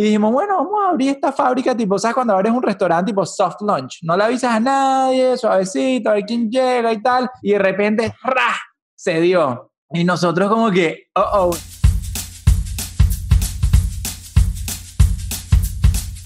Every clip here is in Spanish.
Y dijimos, bueno, vamos a abrir esta fábrica, tipo, ¿sabes? Cuando abres un restaurante tipo soft lunch, no le avisas a nadie, suavecito, a ver quién llega y tal, y de repente, ¡ra! se dio. Y nosotros como que, oh, oh.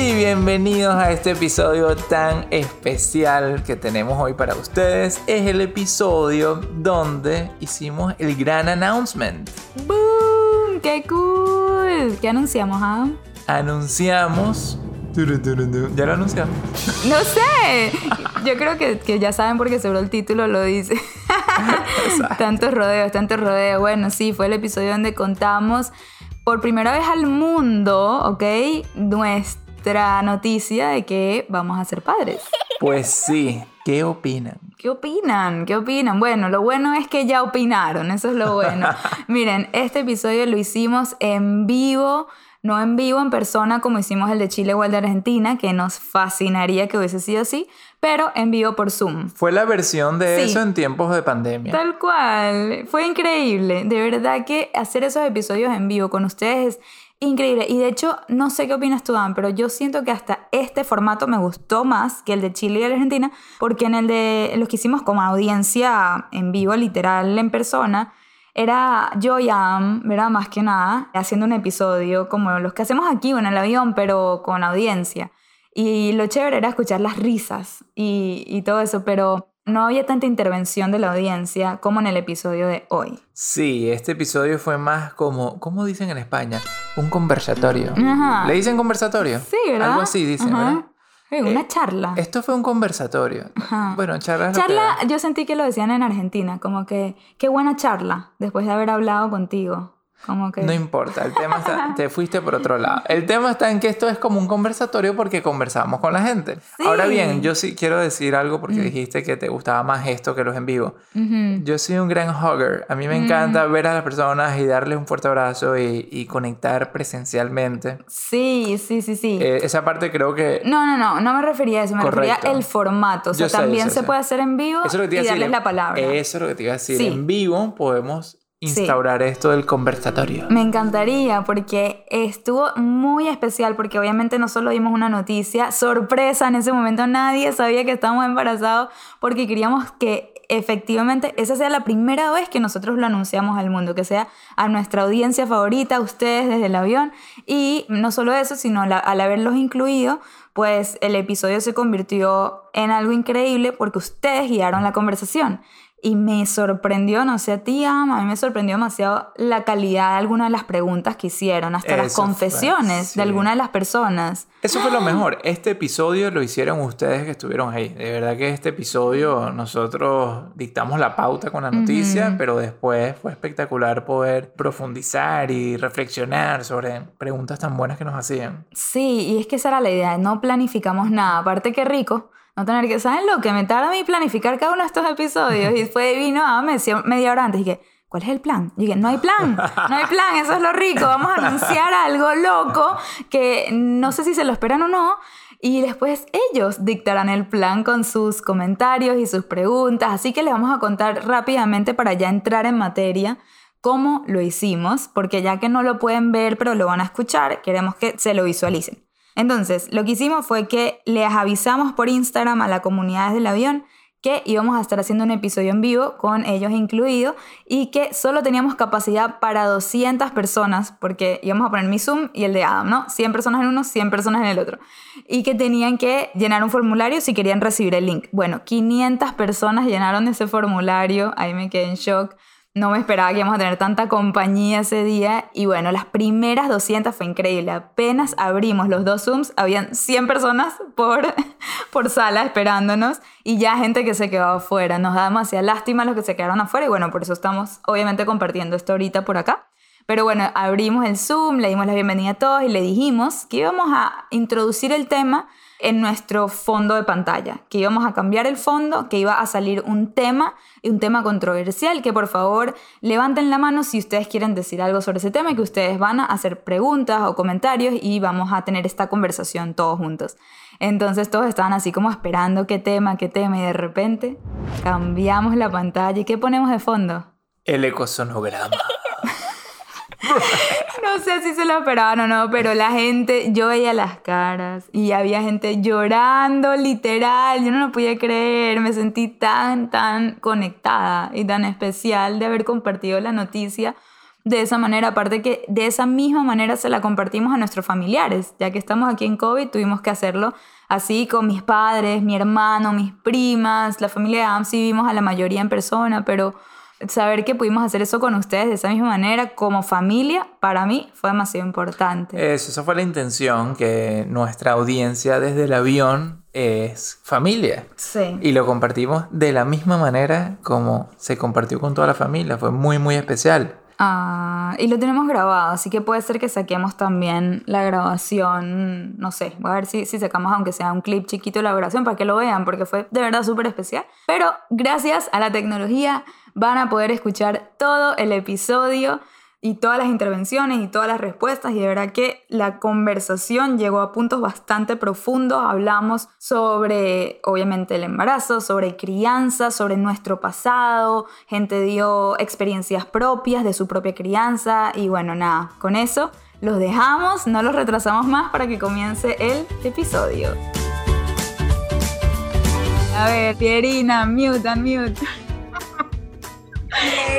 Y bienvenidos a este episodio tan especial que tenemos hoy para ustedes. Es el episodio donde hicimos el gran announcement. ¡Boom! ¡Qué cool! ¿Qué anunciamos, Adam? Anunciamos. ¿Ya lo anunciamos? No sé. Yo creo que, que ya saben porque seguro el título lo dice. tantos rodeos, tantos rodeos. Bueno, sí, fue el episodio donde contamos por primera vez al mundo, ¿ok? Nuestra noticia de que vamos a ser padres. Pues sí, ¿qué opinan? ¿Qué opinan? ¿Qué opinan? Bueno, lo bueno es que ya opinaron, eso es lo bueno. Miren, este episodio lo hicimos en vivo, no en vivo, en persona, como hicimos el de Chile o el de Argentina, que nos fascinaría que hubiese sido así, pero en vivo por Zoom. Fue la versión de eso en tiempos de pandemia. Tal cual, fue increíble. De verdad que hacer esos episodios en vivo con ustedes increíble. Y de hecho, no sé qué opinas tú, Dan, pero yo siento que hasta este formato me gustó más que el de Chile y Argentina, porque en el de los que hicimos como audiencia en vivo, literal, en persona, era yo y Am, ¿verdad? Más que nada, haciendo un episodio como los que hacemos aquí en el avión, pero con audiencia. Y lo chévere era escuchar las risas y, y todo eso, pero no había tanta intervención de la audiencia como en el episodio de hoy. Sí, este episodio fue más como, ¿cómo dicen en España? Un conversatorio. ¿Le dicen conversatorio? Sí, ¿verdad? Algo así dicen, ¿verdad? una Eh, charla. Esto fue un conversatorio. Bueno, charla Charla, yo sentí que lo decían en Argentina, como que, qué buena charla, después de haber hablado contigo. Como que... No importa, el tema está, te fuiste por otro lado. El tema está en que esto es como un conversatorio porque conversamos con la gente. Sí. Ahora bien, yo sí quiero decir algo porque dijiste que te gustaba más esto que los en vivo. Ujú. Yo soy un gran hugger. A mí me encanta ver a las personas y darles un fuerte abrazo y, y conectar presencialmente. Sí, sí, sí, sí. Eh, esa parte creo que... no, no, no, no me refería a eso, me refería Correcto. al formato. O sea, Yo sé, también yo sé, se sé. puede hacer en vivo Eso es lo que te y a darles decir. la palabra. Eso es lo que te iba a decir. Sí. En vivo podemos instaurar esto del conversatorio. Me encantaría porque estuvo muy especial porque obviamente no solo dimos una noticia sorpresa en ese momento nadie sabía que estábamos embarazados porque queríamos que efectivamente esa sea la primera vez que nosotros lo anunciamos al mundo, que sea a nuestra audiencia favorita, a ustedes desde el avión y no solo eso, sino la- al haberlos incluido, pues el episodio se convirtió en algo increíble porque ustedes guiaron la conversación. Y me sorprendió, no sé a ti, a mí me sorprendió demasiado la calidad de algunas de las preguntas que hicieron, hasta las fue, confesiones sí. de algunas de las personas. Eso fue lo mejor. Este episodio lo hicieron ustedes que estuvieron ahí. De verdad que este episodio nosotros dictamos la pauta con la noticia, pero después fue espectacular poder profundizar y reflexionar sobre preguntas tan buenas que nos hacían. Sí, y es que esa era la idea, no planificamos nada. Aparte que rico, no tener que... ¿Saben lo que me tarda a mí planificar cada uno de estos episodios? Y después vino, ah, me decía media hora antes y que... ¿Cuál es el plan? Y dije, no hay plan, no hay plan, eso es lo rico. Vamos a anunciar algo loco que no sé si se lo esperan o no. Y después ellos dictarán el plan con sus comentarios y sus preguntas. Así que les vamos a contar rápidamente para ya entrar en materia cómo lo hicimos, porque ya que no lo pueden ver pero lo van a escuchar, queremos que se lo visualicen. Entonces, lo que hicimos fue que les avisamos por Instagram a la comunidad del avión que íbamos a estar haciendo un episodio en vivo con ellos incluido y que solo teníamos capacidad para 200 personas porque íbamos a poner mi Zoom y el de Adam, ¿no? 100 personas en uno, 100 personas en el otro. Y que tenían que llenar un formulario si querían recibir el link. Bueno, 500 personas llenaron ese formulario, ahí me quedé en shock. No me esperaba que íbamos a tener tanta compañía ese día. Y bueno, las primeras 200 fue increíble. Apenas abrimos los dos Zooms, habían 100 personas por, por sala esperándonos y ya gente que se quedó afuera. Nos da demasiada lástima los que se quedaron afuera y bueno, por eso estamos obviamente compartiendo esto ahorita por acá. Pero bueno, abrimos el Zoom, le dimos la bienvenida a todos y le dijimos que íbamos a introducir el tema en nuestro fondo de pantalla, que íbamos a cambiar el fondo, que iba a salir un tema, un tema controversial, que por favor levanten la mano si ustedes quieren decir algo sobre ese tema y que ustedes van a hacer preguntas o comentarios y vamos a tener esta conversación todos juntos. Entonces todos estaban así como esperando qué tema, qué tema y de repente cambiamos la pantalla y ¿qué ponemos de fondo? El ecosonograma. no sé si se lo esperaban o no, pero la gente, yo veía las caras y había gente llorando, literal, yo no lo podía creer, me sentí tan, tan conectada y tan especial de haber compartido la noticia de esa manera, aparte que de esa misma manera se la compartimos a nuestros familiares, ya que estamos aquí en COVID, tuvimos que hacerlo así con mis padres, mi hermano, mis primas, la familia de AMSI vivimos a la mayoría en persona, pero saber que pudimos hacer eso con ustedes de esa misma manera como familia, para mí fue demasiado importante. Eso, esa fue la intención, que nuestra audiencia desde el avión es familia. Sí. Y lo compartimos de la misma manera como se compartió con toda la familia. Fue muy, muy especial. Ah, y lo tenemos grabado, así que puede ser que saquemos también la grabación, no sé, voy a ver si, si sacamos aunque sea un clip chiquito de la grabación para que lo vean, porque fue de verdad súper especial. Pero gracias a la tecnología van a poder escuchar todo el episodio y todas las intervenciones y todas las respuestas y de verdad que la conversación llegó a puntos bastante profundos. Hablamos sobre, obviamente, el embarazo, sobre crianza, sobre nuestro pasado, gente dio experiencias propias de su propia crianza y bueno, nada, con eso los dejamos, no los retrasamos más para que comience el episodio. A ver, Pierina, mute, unmute.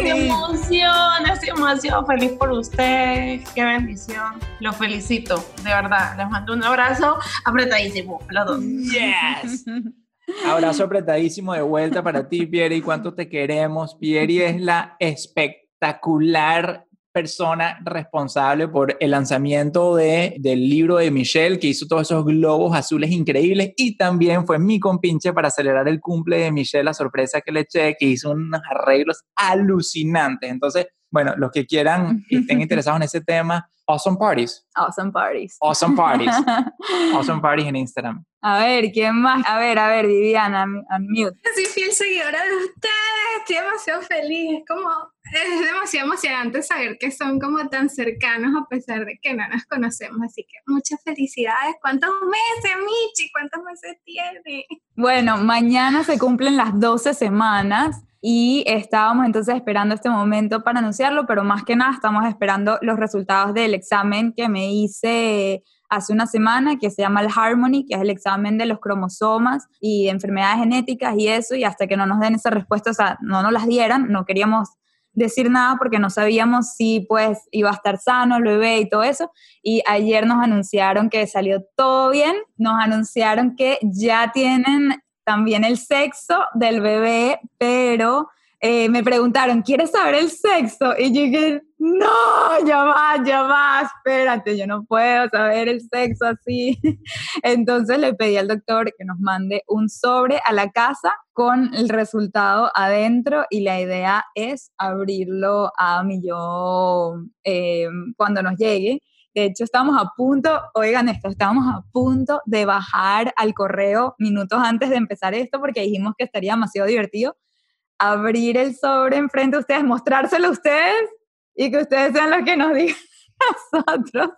¡Qué emoción! Estoy demasiado feliz por usted. ¡Qué bendición! Lo felicito, de verdad. Les mando un abrazo apretadísimo, los dos. ¡Yes! Abrazo apretadísimo de vuelta para ti, Pieri. ¿Cuánto te queremos? Pieri es la espectacular persona responsable por el lanzamiento de, del libro de Michelle, que hizo todos esos globos azules increíbles, y también fue mi compinche para acelerar el cumple de Michelle, la sorpresa que le eché, que hizo unos arreglos alucinantes. Entonces, bueno, los que quieran y estén interesados en ese tema, Awesome Parties. Awesome Parties. Awesome Parties. awesome Parties en Instagram. A ver, ¿quién más? A ver, a ver, Viviana, unmute. Soy fiel seguidora de ustedes, estoy demasiado feliz. Es como, es demasiado emocionante saber que son como tan cercanos a pesar de que no nos conocemos. Así que muchas felicidades. ¿Cuántos meses, Michi? ¿Cuántos meses tiene? Bueno, mañana se cumplen las 12 semanas y estábamos entonces esperando este momento para anunciarlo, pero más que nada estamos esperando los resultados del examen que me hice hace una semana, que se llama el Harmony, que es el examen de los cromosomas y enfermedades genéticas y eso, y hasta que no nos den esa respuesta, o sea, no nos las dieran, no queríamos decir nada porque no sabíamos si pues iba a estar sano el bebé y todo eso. Y ayer nos anunciaron que salió todo bien, nos anunciaron que ya tienen también el sexo del bebé, pero eh, me preguntaron, ¿quieres saber el sexo? Y yo dije, no, ya va, ya va, espérate, yo no puedo saber el sexo así. Entonces le pedí al doctor que nos mande un sobre a la casa con el resultado adentro y la idea es abrirlo a mi yo eh, cuando nos llegue. De hecho, estamos a punto, oigan esto, estábamos a punto de bajar al correo minutos antes de empezar esto porque dijimos que estaría demasiado divertido abrir el sobre enfrente de ustedes, mostrárselo a ustedes y que ustedes sean los que nos digan nosotros.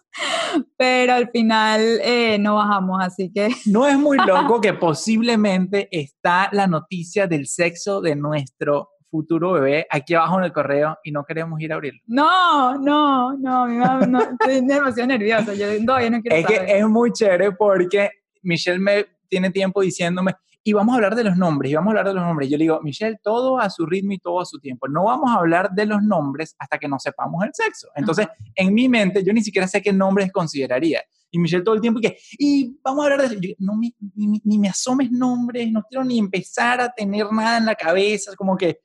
Pero al final eh, no bajamos, así que... No es muy loco que posiblemente está la noticia del sexo de nuestro futuro bebé aquí abajo en el correo y no queremos ir a abrirlo. No, no, no, no estoy demasiado nerviosa. Yo no quiero Es que es muy chévere porque Michelle me tiene tiempo diciéndome, y vamos a hablar de los nombres, y vamos a hablar de los nombres. Yo le digo, Michelle, todo a su ritmo y todo a su tiempo. No vamos a hablar de los nombres hasta que no sepamos el sexo. Entonces, en mi mente, yo ni siquiera sé qué nombres consideraría. Y Michelle todo el tiempo que, y vamos a hablar de eso. no, ni, ni, me asomes nombres, no quiero ni empezar a tener nada en la cabeza, como que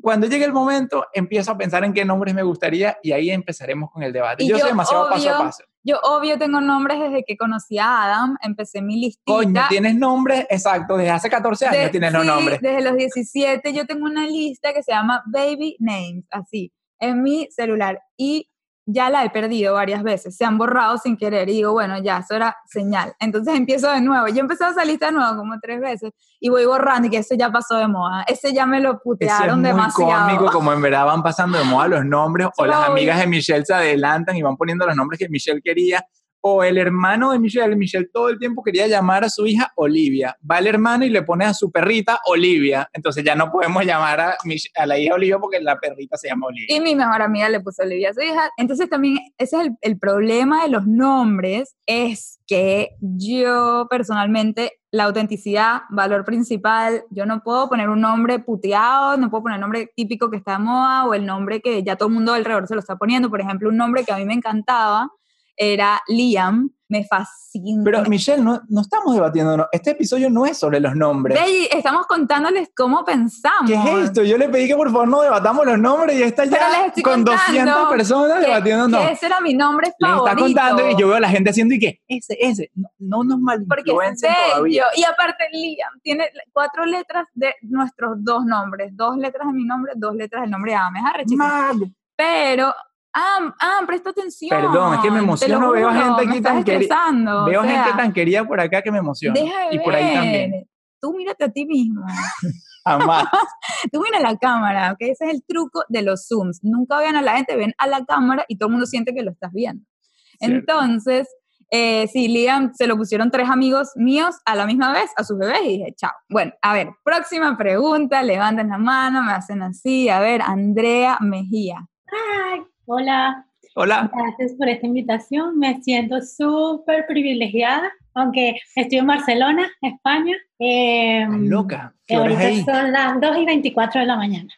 cuando llegue el momento, empiezo a pensar en qué nombres me gustaría y ahí empezaremos con el debate. Yo, soy demasiado paso a paso. Yo obvio tengo nombres desde que conocí a Adam, empecé mi listita. Coño, tienes nombres, exacto, desde hace 14 años tienes los nombres. desde los 17 yo tengo una lista que se llama Baby Names, así, en mi celular. Y ya la he perdido varias veces, se han borrado sin querer y digo, bueno, ya, eso era señal. Entonces empiezo de nuevo. Yo empecé esa lista de nuevo como tres veces y voy borrando y que ese ya pasó de moda. Ese ya me lo putearon es muy cómico como en verdad van pasando de moda los nombres o las amigas de Michelle se adelantan y van poniendo los nombres que Michelle quería o el hermano de Michelle, Michelle todo el tiempo quería llamar a su hija Olivia. Va el hermano y le pone a su perrita Olivia. Entonces ya no podemos llamar a, a la hija Olivia porque la perrita se llama Olivia. Y mi mejor amiga le puso Olivia a su hija. Entonces también ese es el, el problema de los nombres, es que yo personalmente la autenticidad, valor principal, yo no puedo poner un nombre puteado, no puedo poner el nombre típico que está de moda o el nombre que ya todo el mundo alrededor se lo está poniendo. Por ejemplo, un nombre que a mí me encantaba era Liam, me fascina. Pero Michelle, no, no estamos debatiendo, no. este episodio no es sobre los nombres. estamos contándoles cómo pensamos. ¿Qué es esto? Yo le pedí que por favor no debatamos los nombres y está ya con 200 personas debatiendo. No. ese era mi nombre favorito. Le está contando y yo veo a la gente haciendo y que ese, ese, no, no nos malinfluencen todavía. Y aparte Liam tiene cuatro letras de nuestros dos nombres, dos letras de mi nombre, dos letras del nombre de Ame. Pero Ah, ah, presta atención. Perdón, es que me emociono. Veo gente aquí tan querida. Veo gente tan querida por acá que me emociona. y por ahí también. Tú mírate a ti mismo. Jamás. Tú mira la cámara, que ese es el truco de los Zooms. Nunca vean a la gente, ven a la cámara y todo el mundo siente que lo estás viendo. Entonces, eh, sí, Liam se lo pusieron tres amigos míos a la misma vez a sus bebés y dije, chao. Bueno, a ver, próxima pregunta, levanten la mano, me hacen así. A ver, Andrea Mejía. Ay, Hola. Hola. Gracias por esta invitación. Me siento súper privilegiada, aunque estoy en Barcelona, España. Eh, loca. ¿Qué ahorita ahí? son las 2 y 24 de la mañana.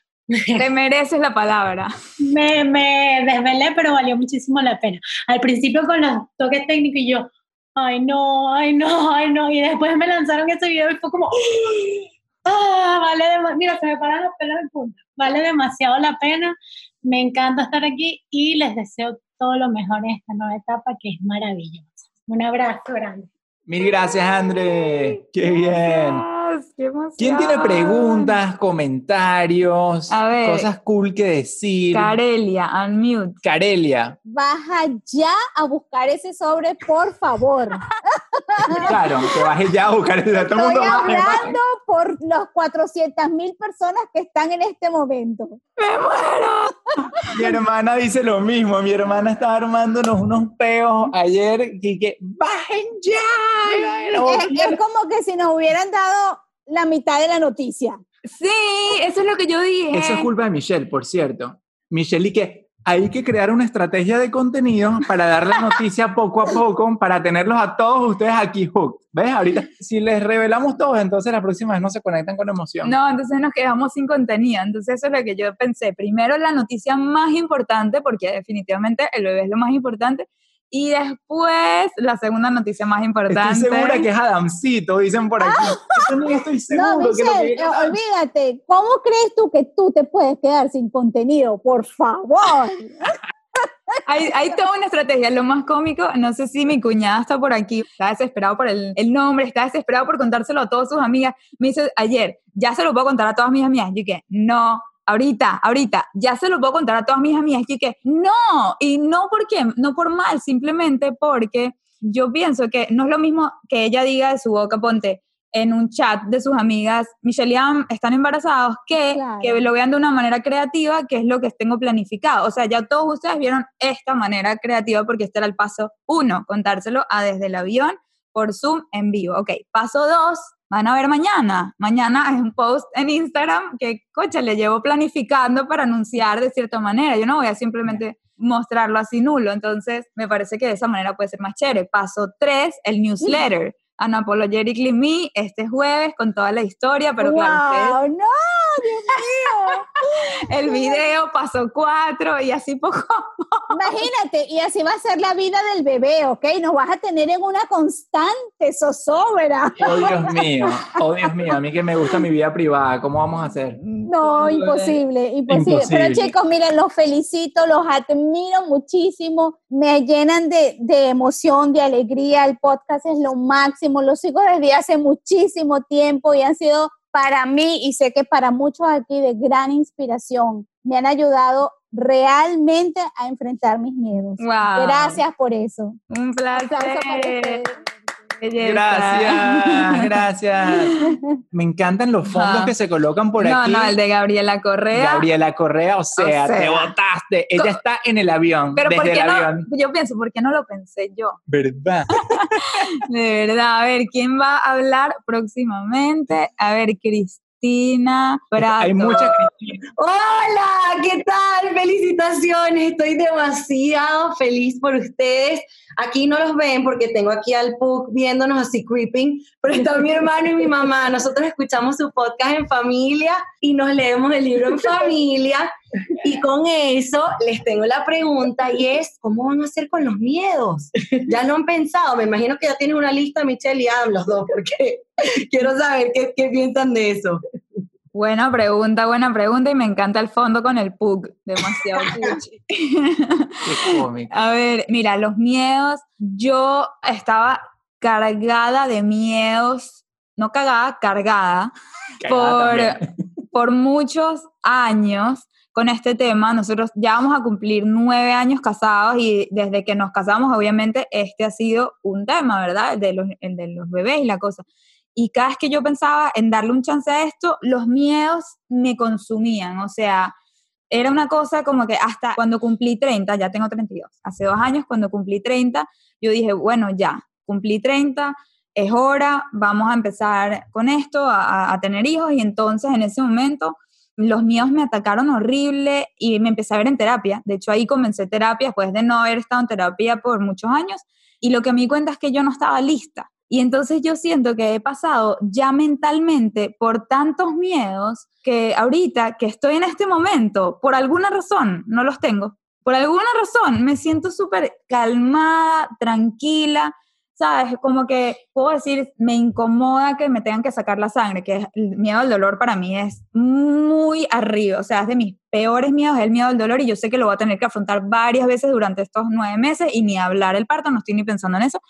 Te mereces la palabra. Me, me desvelé, pero valió muchísimo la pena. Al principio con los toques técnicos y yo, ay no, ay no, ay no. Y después me lanzaron ese video y fue como, ah, vale, mira, se me paran los pelos de punta. Vale demasiado la pena. Me encanta estar aquí y les deseo todo lo mejor en esta nueva etapa que es maravillosa. Un abrazo grande. Mil gracias, André. Qué bien. ¿Quién tiene preguntas, comentarios, cosas cool que decir? Carelia, unmute. Carelia. Baja ya a buscar ese sobre, por favor. Claro, que baje ya a buscar ese sobre. Estoy hablando por los 400 mil personas que están en este momento. ¡Me muero! Mi hermana dice lo mismo. Mi hermana estaba armándonos unos peos ayer y que bajen ya. es como que si nos hubieran dado la mitad de la noticia. Sí, eso es lo que yo dije. Eso es culpa de Michelle, por cierto. Michelle, y que hay que crear una estrategia de contenido para dar la noticia poco a poco, para tenerlos a todos ustedes aquí hooked. ¿Ves? Ahorita, si les revelamos todos, entonces la próxima vez no se conectan con emoción. No, entonces nos quedamos sin contenido. Entonces eso es lo que yo pensé. Primero la noticia más importante, porque definitivamente el bebé es lo más importante, y después, la segunda noticia más importante. Estoy segura que es Adamcito, dicen por aquí. Yo no estoy seguro. No, Michelle, que olvídate. ¿Cómo crees tú que tú te puedes quedar sin contenido? Por favor. hay, hay, toda una estrategia. Lo más cómico, no sé si mi cuñada está por aquí, está desesperado por el, el, nombre, está desesperado por contárselo a todas sus amigas. Me dice ayer, ya se lo puedo contar a todas mis amigas. Yo que no, ahorita, ahorita, ya se lo puedo contar a todas mis amigas, y que no, y no porque, no por mal, simplemente porque yo pienso que no es lo mismo que ella diga de su boca, ponte, en un chat de sus amigas, Michelle y Am están embarazados, que, que lo vean de una manera creativa, que es lo que tengo planificado. O sea, ya todos ustedes vieron esta manera creativa porque este era el paso uno, contárselo a desde el avión por Zoom en vivo. Ok, paso dos, van a ver mañana. Mañana es un post en Instagram que, coche, le llevo planificando para anunciar de cierta manera. Yo no voy a simplemente mostrarlo así nulo. Entonces, me parece que de esa manera puede ser más chévere. Paso tres, el newsletter. Unapologetically Me este jueves con toda la historia, pero claro, ¡Wow! ¡No! ¡Dios mío! el video pasó cuatro y así poco. Imagínate, y así va a ser la vida del bebé, ¿ok? Nos vas a tener en una constante zozobra. Oh, Dios mío, oh, Dios mío, a mí que me gusta mi vida privada, ¿cómo vamos a hacer? No, imposible, imposible, Imposible. Pero chicos, miren, los felicito, los admiro muchísimo, me llenan de, de emoción, de alegría. El podcast es lo máximo, los sigo desde hace muchísimo tiempo y han sido para mí y sé que para muchos aquí de gran inspiración. Me han ayudado realmente a enfrentar mis miedos. Wow. Gracias por eso. Un placer. ustedes. Gracias, gracias. Me encantan los fondos que se colocan por No, aquí. no, el de Gabriela Correa. Gabriela Correa, o sea, te sea. botaste. Ella está en el avión, Pero ¿por desde qué el no? avión. Yo pienso, ¿por qué no lo pensé yo? ¿Verdad? De verdad, a ver, ¿quién va a hablar próximamente? A ver, Cristina Prato. Hay muchas Cristina. Hola, ¿qué tal? Felicitaciones, estoy demasiado feliz por ustedes. Aquí no los ven porque tengo aquí al Puck viéndonos así creeping, pero está mi hermano y mi mamá. Nosotros escuchamos su podcast en familia y nos leemos el libro en familia. Y con eso les tengo la pregunta y es, ¿cómo van a hacer con los miedos? Ya lo han pensado, me imagino que ya tienen una lista, Michelle y Adam, los dos, porque quiero saber qué, qué piensan de eso. Buena pregunta, buena pregunta y me encanta el fondo con el Pug, demasiado cuchi. A ver, mira, los miedos, yo estaba cargada de miedos, no cagada, cargada, Cagada por, por muchos años con este tema. Nosotros ya vamos a cumplir nueve años casados y desde que nos casamos, obviamente, este ha sido un tema, ¿verdad? El de los, el de los bebés y la cosa. Y cada vez que yo pensaba en darle un chance a esto, los miedos me consumían. O sea, era una cosa como que hasta cuando cumplí 30, ya tengo 32, hace dos años cuando cumplí 30, yo dije, bueno, ya, cumplí 30, es hora, vamos a empezar con esto, a, a- tener hijos, y entonces en ese momento los míos me atacaron horrible y me empecé a ver en terapia. De hecho, ahí comencé terapia después de no haber estado en terapia por muchos años, y lo que me di cuenta es que yo no estaba lista. Y entonces yo siento que he pasado ya mentalmente por tantos miedos que ahorita que estoy en este momento, por alguna razón, no los tengo. Por alguna razón me siento súper calmada, tranquila, ¿sabes? Como que puedo decir, me incomoda que me tengan que sacar la sangre, que el miedo al dolor para mí es muy arriba, o sea, es de mis peores miedos, es el miedo al dolor y yo sé que lo voy a tener que afrontar varias veces durante estos nueve meses y ni hablar el parto, no estoy ni pensando en eso,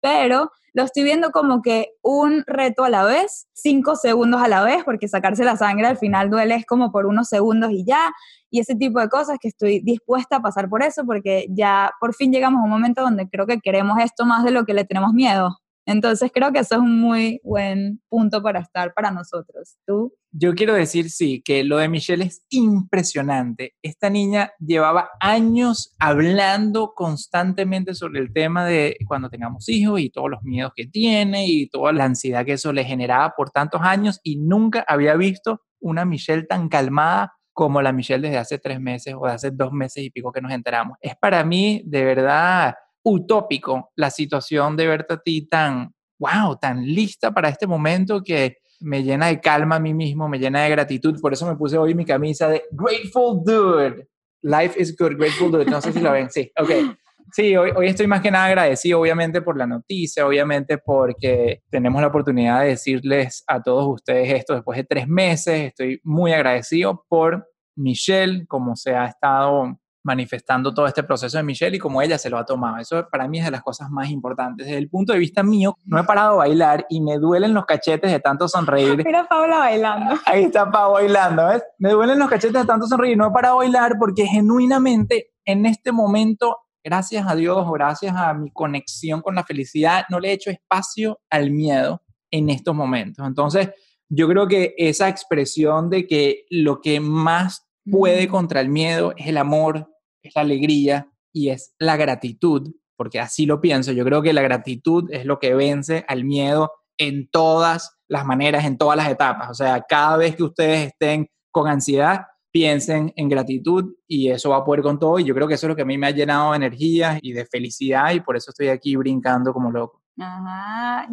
pero lo estoy viendo como que un reto a la vez, cinco segundos a la vez, porque sacarse la sangre al final duele es como por unos segundos y ya, y ese tipo de cosas que estoy dispuesta a pasar por eso, porque ya por fin llegamos a un momento donde creo que queremos esto más de lo que le tenemos miedo. Entonces creo que eso es un muy buen punto para estar para nosotros. ¿Tú? Yo quiero decir, sí, que lo de Michelle es impresionante. Esta niña llevaba años hablando constantemente sobre el tema de cuando tengamos hijos y todos los miedos que tiene y toda la ansiedad que eso le generaba por tantos años y nunca había visto una Michelle tan calmada como la Michelle desde hace tres meses o de hace dos meses y pico que nos enteramos. Es para mí de verdad utópico la situación de verte a ti tan, wow, tan lista para este momento que me llena de calma a mí mismo, me llena de gratitud. Por eso me puse hoy mi camisa de Grateful Dude. Life is good, Grateful Dude. No sé si lo ven. Sí, ok. Sí, hoy, hoy estoy más que nada agradecido, obviamente, por la noticia, obviamente, porque tenemos la oportunidad de decirles a todos ustedes esto después de tres meses. Estoy muy agradecido por Michelle, como se ha estado manifestando todo este proceso de Michelle y como ella se lo ha tomado. Eso para mí es de las cosas más importantes. Desde el punto de vista mío, no he parado de bailar y me duelen los cachetes de tanto sonreír. Mira a Paula bailando. Ahí está Pau bailando, ¿ves? Me duelen los cachetes de tanto sonreír. No he parado de bailar porque genuinamente en este momento, gracias a Dios, gracias a mi conexión con la felicidad, no le he hecho espacio al miedo en estos momentos. Entonces, yo creo que esa expresión de que lo que más puede Mm. contra el miedo es el amor, es la alegría y es la gratitud, porque así lo pienso. Yo creo que la gratitud es lo que vence al miedo en todas las maneras, en todas las etapas. O sea, cada vez que ustedes estén con ansiedad, piensen en gratitud y eso va a poder con todo. Y yo creo que eso es lo que a mí me ha llenado de energía y de felicidad y por eso estoy aquí brincando como loco. Ajá.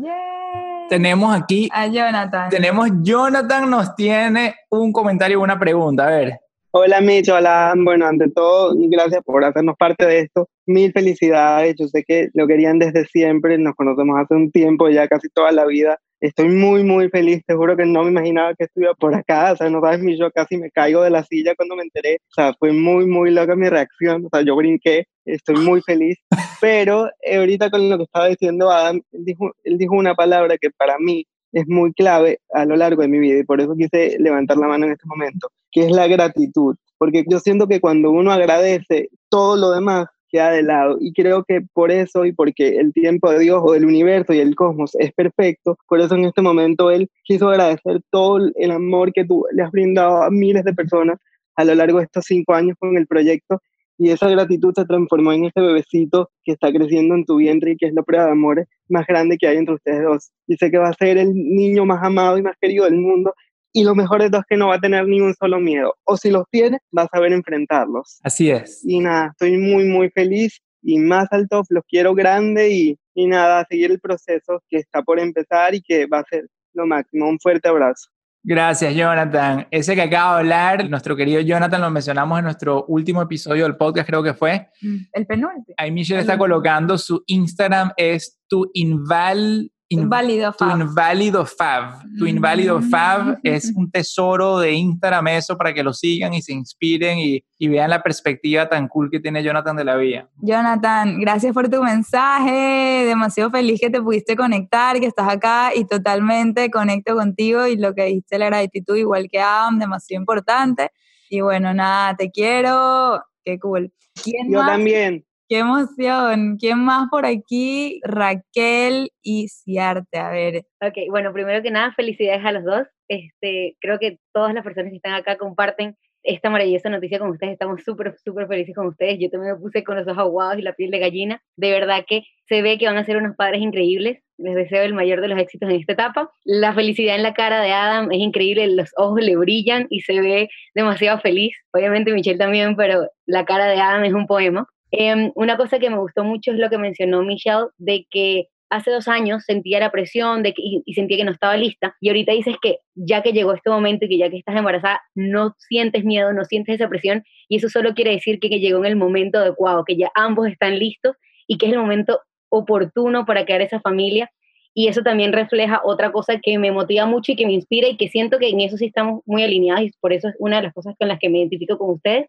Tenemos aquí, A Jonathan. tenemos Jonathan nos tiene un comentario, una pregunta, a ver. Hola Mitch, hola. Bueno, ante todo, gracias por hacernos parte de esto. Mil felicidades. Yo sé que lo querían desde siempre. Nos conocemos hace un tiempo, ya casi toda la vida. Estoy muy, muy feliz. Te juro que no me imaginaba que estuviera por acá. O sea, no sabes, mi yo casi me caigo de la silla cuando me enteré. O sea, fue muy, muy loca mi reacción. O sea, yo brinqué. Estoy muy feliz. Pero eh, ahorita con lo que estaba diciendo Adam, él dijo, él dijo una palabra que para mí es muy clave a lo largo de mi vida y por eso quise levantar la mano en este momento, que es la gratitud, porque yo siento que cuando uno agradece, todo lo demás queda de lado y creo que por eso y porque el tiempo de Dios o del universo y el cosmos es perfecto, por eso en este momento Él quiso agradecer todo el amor que tú le has brindado a miles de personas a lo largo de estos cinco años con el proyecto y esa gratitud se transformó en este bebecito que está creciendo en tu vientre y que es la prueba de amor más grande que hay entre ustedes dos. Y sé que va a ser el niño más amado y más querido del mundo. Y lo mejor de todo es que no va a tener ni un solo miedo. O si los tiene, va a saber enfrentarlos. Así es. Y nada, estoy muy, muy feliz y más alto, los quiero grande y, y nada, seguir el proceso que está por empezar y que va a ser lo máximo. Un fuerte abrazo. Gracias, Jonathan. Ese que acaba de hablar, nuestro querido Jonathan, lo mencionamos en nuestro último episodio del podcast, creo que fue. Mm, El penúltimo. Ahí Michelle está colocando su Instagram, es tu inval, in- Inválido tu fab. inválido fab. Tu inválido fab es un tesoro de Instagram, eso para que lo sigan y se inspiren y, y vean la perspectiva tan cool que tiene Jonathan de la vida. Jonathan, gracias por tu mensaje. Demasiado feliz que te pudiste conectar, que estás acá y totalmente conecto contigo y lo que dijiste, la gratitud, igual que Adam, demasiado importante. Y bueno, nada, te quiero. Qué cool. ¿Quién Yo más? también. Qué emoción. ¿Quién más por aquí? Raquel y Ciarte. A ver. Ok, bueno, primero que nada, felicidades a los dos. Este, creo que todas las personas que están acá comparten esta maravillosa noticia con ustedes. Estamos súper, súper felices con ustedes. Yo también me puse con los ojos aguados y la piel de gallina. De verdad que se ve que van a ser unos padres increíbles. Les deseo el mayor de los éxitos en esta etapa. La felicidad en la cara de Adam es increíble. Los ojos le brillan y se ve demasiado feliz. Obviamente Michelle también, pero la cara de Adam es un poema. Em, una cosa que me gustó mucho es lo que mencionó Michelle, de que hace dos años sentía la presión de que, y, y sentía que no estaba lista, y ahorita dices que ya que llegó este momento y que ya que estás embarazada, no sientes miedo, no sientes esa presión, y eso solo quiere decir que, que llegó en el momento adecuado, que ya ambos están listos y que es el momento oportuno para crear esa familia. Y eso también refleja otra cosa que me motiva mucho y que me inspira y que siento que en eso sí estamos muy alineados y por eso es una de las cosas con las que me identifico con ustedes,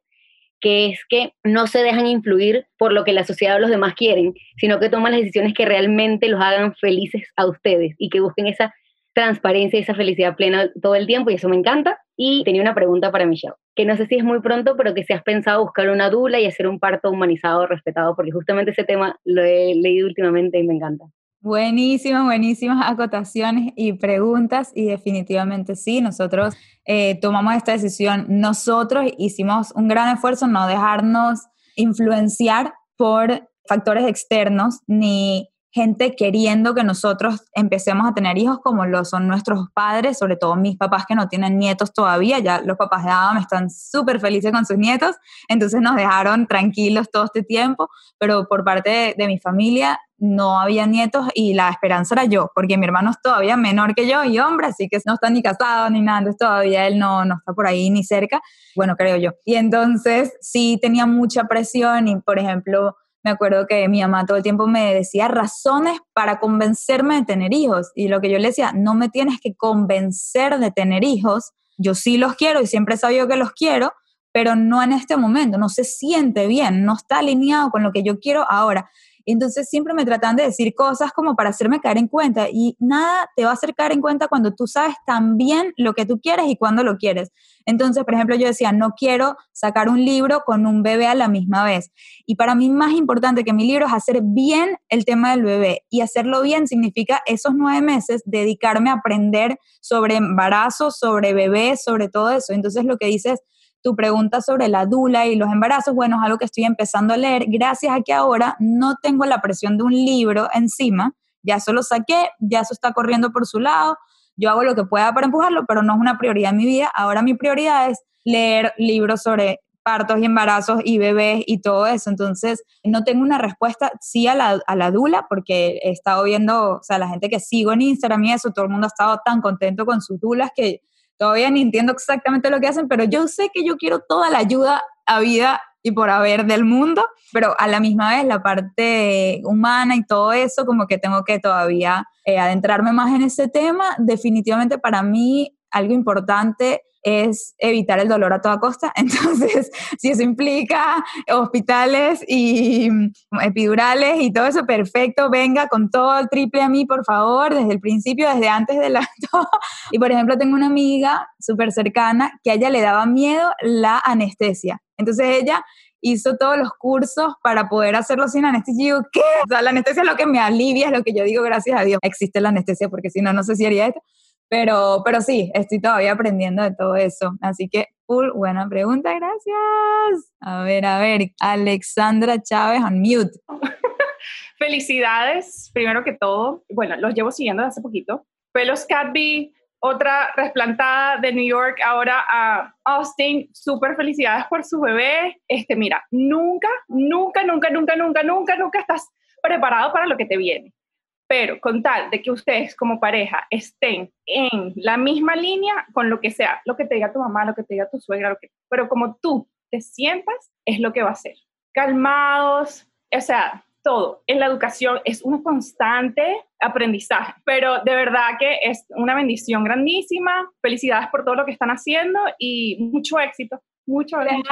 que es que no se dejan influir por lo que la sociedad o los demás quieren, sino que toman las decisiones que realmente los hagan felices a ustedes y que busquen esa transparencia y esa felicidad plena todo el tiempo y eso me encanta. Y tenía una pregunta para Michelle, que no sé si es muy pronto, pero que si has pensado buscar una dula y hacer un parto humanizado, respetado, porque justamente ese tema lo he leído últimamente y me encanta. Buenísimas, buenísimas acotaciones y preguntas y definitivamente sí, nosotros eh, tomamos esta decisión, nosotros hicimos un gran esfuerzo no dejarnos influenciar por factores externos ni gente queriendo que nosotros empecemos a tener hijos como lo son nuestros padres, sobre todo mis papás que no tienen nietos todavía, ya los papás de Adam están súper felices con sus nietos, entonces nos dejaron tranquilos todo este tiempo, pero por parte de, mi familia no había nietos y la esperanza era yo, porque mi hermano es todavía menor que yo y hombre, así que no está ni casado ni nada, entonces todavía él no, no está por ahí ni cerca, bueno, creo yo. Y entonces sí tenía mucha presión y, por ejemplo, me acuerdo que mi mamá todo el tiempo me decía razones para convencerme de tener hijos y lo que yo le decía, no me tienes que convencer de tener hijos, yo sí los quiero y siempre he sabido que los quiero, pero no en este momento, no se siente bien, no está alineado con lo que yo quiero ahora. Entonces siempre me tratan de decir cosas como para hacerme caer en cuenta y nada te va a hacer caer en cuenta cuando tú sabes tan bien lo que tú quieres y cuándo lo quieres. Entonces, por ejemplo, yo decía, no quiero sacar un libro con un bebé a la misma vez. Y para mí más importante que mi libro es hacer bien el tema del bebé. Y hacerlo bien significa esos nueve meses dedicarme a aprender sobre embarazo, sobre bebé, sobre todo eso. Entonces lo que dices tu pregunta sobre la dula y los embarazos, bueno, es algo que estoy empezando a leer gracias a que ahora no tengo la presión de un libro encima, ya eso lo saqué, ya eso está corriendo por su lado, yo hago lo que pueda para empujarlo, pero no es una prioridad en mi vida, ahora mi prioridad es leer libros sobre partos y embarazos y bebés y todo eso. Entonces, no tengo una respuesta, sí a la, a la dula, porque he estado viendo, o sea, la gente que sigo en Instagram y eso, todo el mundo ha estado tan contento con sus dulas que todavía ni entiendo exactamente lo que hacen, pero yo sé que yo quiero toda la ayuda a vida y por haber del mundo, pero a la misma vez la parte humana y todo eso, como que tengo que todavía eh, adentrarme más en ese tema. Definitivamente para mí algo importante es evitar el dolor a toda costa. Entonces, si eso implica hospitales y epidurales y todo eso, perfecto, venga con todo el triple a mí, por favor, desde el principio, desde antes de la... y por ejemplo, tengo una amiga súper cercana que a ella le daba miedo la anestesia. Entonces ella hizo todos los cursos para poder hacerlo sin anestesia. Y digo, ¿qué? O sea, la anestesia es lo que me alivia, es lo que yo digo, gracias a Dios, existe la anestesia, porque si no, no sé si haría esto. Pero, pero sí, estoy todavía aprendiendo de todo eso. Así que, full, buena pregunta, gracias. A ver, a ver, Alexandra Chávez on mute. Felicidades, primero que todo. Bueno, los llevo siguiendo desde hace poquito. Pelos Catby, otra trasplantada de New York ahora a Austin. Súper felicidades por su bebé. Este, mira, nunca, nunca, nunca, nunca, nunca, nunca, nunca estás preparado para lo que te viene. Pero con tal de que ustedes como pareja estén en la misma línea con lo que sea, lo que te diga tu mamá, lo que te diga tu suegra, lo que, pero como tú te sientas, es lo que va a ser. Calmados, o sea, todo. En la educación es un constante aprendizaje, pero de verdad que es una bendición grandísima. Felicidades por todo lo que están haciendo y mucho éxito. Mucho gracias.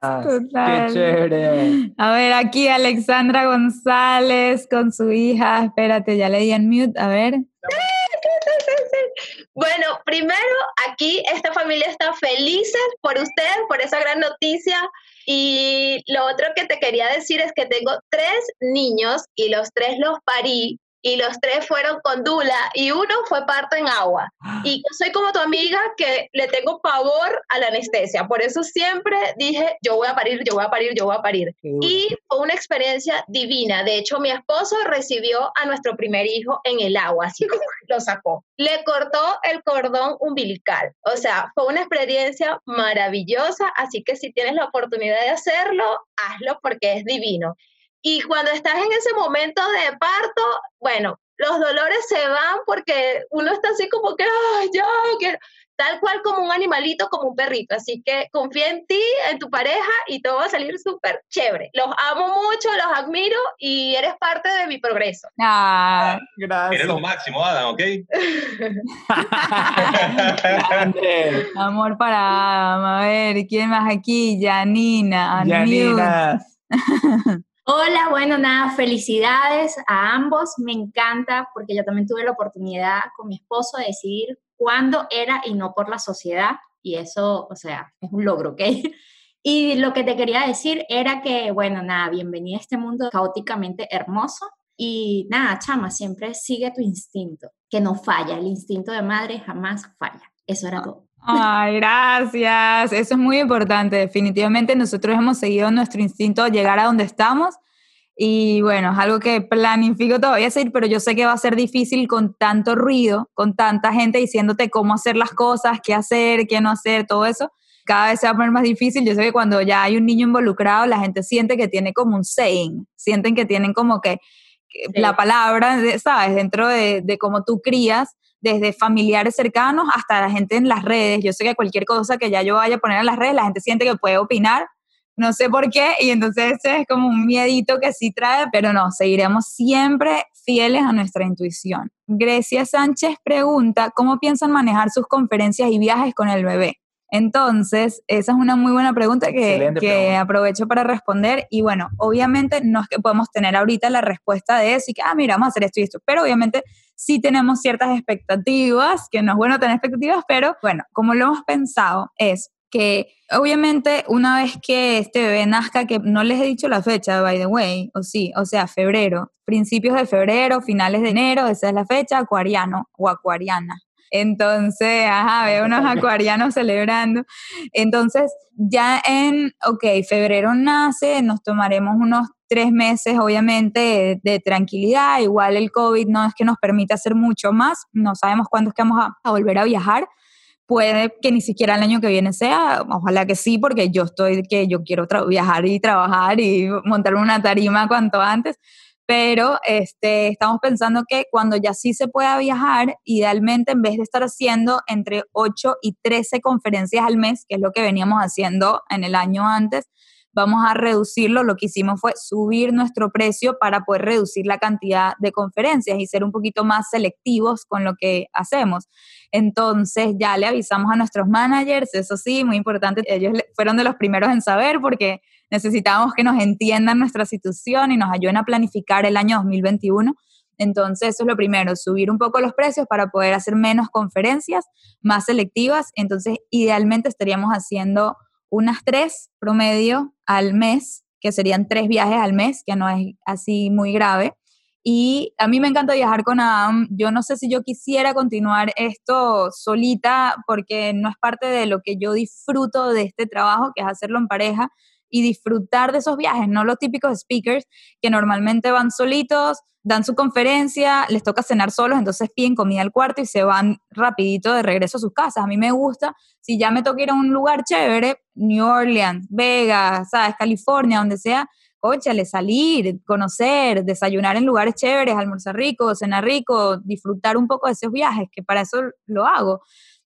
Gracias, Qué chévere. A ver, aquí Alexandra González con su hija. Espérate, ya le di en mute. A ver. Bueno, primero, aquí esta familia está feliz por ustedes, por esa gran noticia. Y lo otro que te quería decir es que tengo tres niños y los tres los parí y los tres fueron con Dula y uno fue parto en agua. Y yo soy como tu amiga que le tengo pavor a la anestesia, por eso siempre dije, yo voy a parir, yo voy a parir, yo voy a parir. Y fue una experiencia divina. De hecho, mi esposo recibió a nuestro primer hijo en el agua, así como lo sacó. Le cortó el cordón umbilical. O sea, fue una experiencia maravillosa, así que si tienes la oportunidad de hacerlo, hazlo porque es divino. Y cuando estás en ese momento de parto, bueno, los dolores se van porque uno está así como que, ay, ya, que tal cual como un animalito, como un perrito. Así que confía en ti, en tu pareja y todo va a salir súper chévere. Los amo mucho, los admiro y eres parte de mi progreso. Ah, gracias. Eres lo máximo, Adam, ¿ok? Amor para Adam. A ver, ¿quién más aquí? Janina. Janina. Hola, bueno, nada, felicidades a ambos. Me encanta porque yo también tuve la oportunidad con mi esposo de decidir cuándo era y no por la sociedad. Y eso, o sea, es un logro, ¿ok? Y lo que te quería decir era que, bueno, nada, bienvenida a este mundo caóticamente hermoso. Y nada, chama, siempre sigue tu instinto, que no falla. El instinto de madre jamás falla. Eso era todo. Ay, gracias. Eso es muy importante. Definitivamente nosotros hemos seguido nuestro instinto de llegar a donde estamos. Y bueno, es algo que planifico todavía seguir, pero yo sé que va a ser difícil con tanto ruido, con tanta gente diciéndote cómo hacer las cosas, qué hacer, qué no hacer, todo eso. Cada vez se va a poner más difícil. Yo sé que cuando ya hay un niño involucrado, la gente siente que tiene como un saying, sienten que tienen como que, la palabra, ¿sabes? Dentro de, de cómo tú crías desde familiares cercanos hasta la gente en las redes. Yo sé que cualquier cosa que ya yo vaya a poner en las redes, la gente siente que puede opinar, no sé por qué, y entonces ese es como un miedito que sí trae, pero no, seguiremos siempre fieles a nuestra intuición. Grecia Sánchez pregunta, ¿cómo piensan manejar sus conferencias y viajes con el bebé? Entonces, esa es una muy buena pregunta que, que aprovecho para responder. Y bueno, obviamente no es que podemos tener ahorita la respuesta de eso y que, ah, mira, vamos a hacer esto y esto, pero obviamente sí tenemos ciertas expectativas, que no es bueno tener expectativas, pero bueno, como lo hemos pensado es que obviamente una vez que este bebé nazca, que no les he dicho la fecha, by the way, o sí, o sea, febrero, principios de febrero, finales de enero, esa es la fecha, acuariano o acuariana. Entonces, ajá, veo unos acuarianos celebrando. Entonces, ya en, ok, febrero nace, nos tomaremos unos tres meses, obviamente, de, tranquilidad. Igual el COVID no es que nos permita hacer mucho más, no sabemos cuándo es que vamos a volver a viajar puede que ni siquiera el año que viene sea, ojalá que sí, porque yo estoy, que yo quiero viajar y trabajar y montar una tarima cuanto antes, pero este, estamos pensando que cuando ya sí se pueda viajar, idealmente en vez de estar haciendo entre 8 y 13 conferencias al mes, que es lo que veníamos haciendo en el año antes, vamos a reducirlo. Lo que hicimos fue subir nuestro precio para poder reducir la cantidad de conferencias y ser un poquito más selectivos con lo que hacemos. Entonces ya le avisamos a nuestros managers, eso sí, muy importante, ellos fueron de los primeros en saber porque necesitábamos que nos entiendan nuestra situación y nos ayuden a planificar el año 2021. Entonces, eso es lo primero, subir un poco los precios para poder hacer menos conferencias, más selectivas. Entonces, idealmente estaríamos haciendo unas tres promedio al mes, que serían tres viajes al mes, que no es así muy grave. Y a mí me encanta viajar con Adam. Yo no sé si yo quisiera continuar esto solita porque no es parte de lo que yo disfruto de este trabajo, que es hacerlo en pareja y disfrutar de esos viajes, no los típicos speakers que normalmente van solitos, dan su conferencia, les toca cenar solos, entonces piden comida al cuarto y se van rapidito de regreso a sus casas. A mí me gusta, si ya me toca ir a un lugar chévere, New Orleans, Vegas, ¿sabes? California, donde sea, cóchale, salir, conocer, desayunar en lugares chéveres, almorzar rico, cenar rico, disfrutar un poco de esos viajes, que para eso lo hago.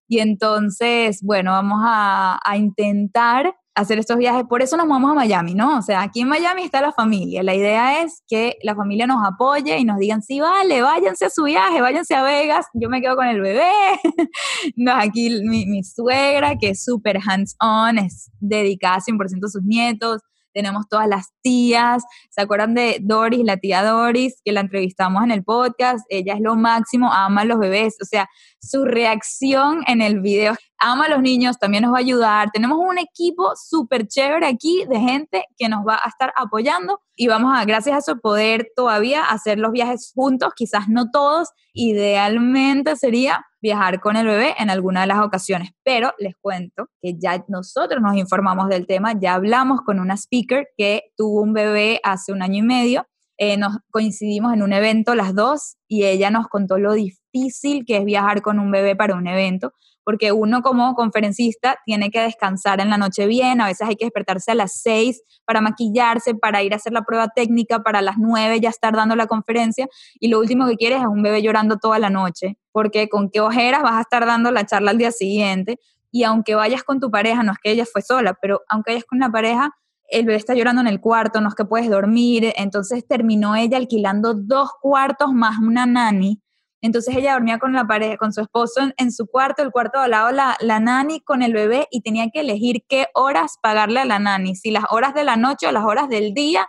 Y entonces, bueno, vamos a, a intentar hacer estos viajes. Por eso nos vamos a Miami, ¿no? O sea, aquí en Miami está la familia. La idea es que la familia nos apoye y nos digan, sí, vale, váyanse a su viaje, váyanse a Vegas, yo me quedo con el bebé. no, aquí mi, mi suegra, que es súper hands-on, es dedicada 100% a sus nietos tenemos todas las tías, ¿se acuerdan de Doris, la tía Doris, que la entrevistamos en el podcast? Ella es lo máximo, ama a los bebés, o sea, su reacción en el video, ama a los niños, también nos va a ayudar. Tenemos un equipo súper chévere aquí de gente que nos va a estar apoyando y vamos a, gracias a eso, poder todavía hacer los viajes juntos, quizás no todos, idealmente sería viajar con el bebé en alguna de las ocasiones. Pero les cuento que ya nosotros nos informamos del tema, ya hablamos con una speaker que tuvo un bebé hace un año y medio. Eh, nos coincidimos en un evento las dos y ella nos contó lo difícil que es viajar con un bebé para un evento, porque uno como conferencista tiene que descansar en la noche bien, a veces hay que despertarse a las seis para maquillarse, para ir a hacer la prueba técnica, para las nueve ya estar dando la conferencia, y lo último que quieres es un bebé llorando toda la noche, porque con qué ojeras vas a estar dando la charla al día siguiente, y aunque vayas con tu pareja, no es que ella fue sola, pero aunque vayas con una pareja, el bebé está llorando en el cuarto, no es que puedes dormir, entonces terminó ella alquilando dos cuartos más una nani entonces ella dormía con la pareja, con su esposo en, su cuarto, el cuarto al lado la, la nani con el bebé y tenía que elegir qué horas pagarle a la nani, si las horas de la noche o las horas del día.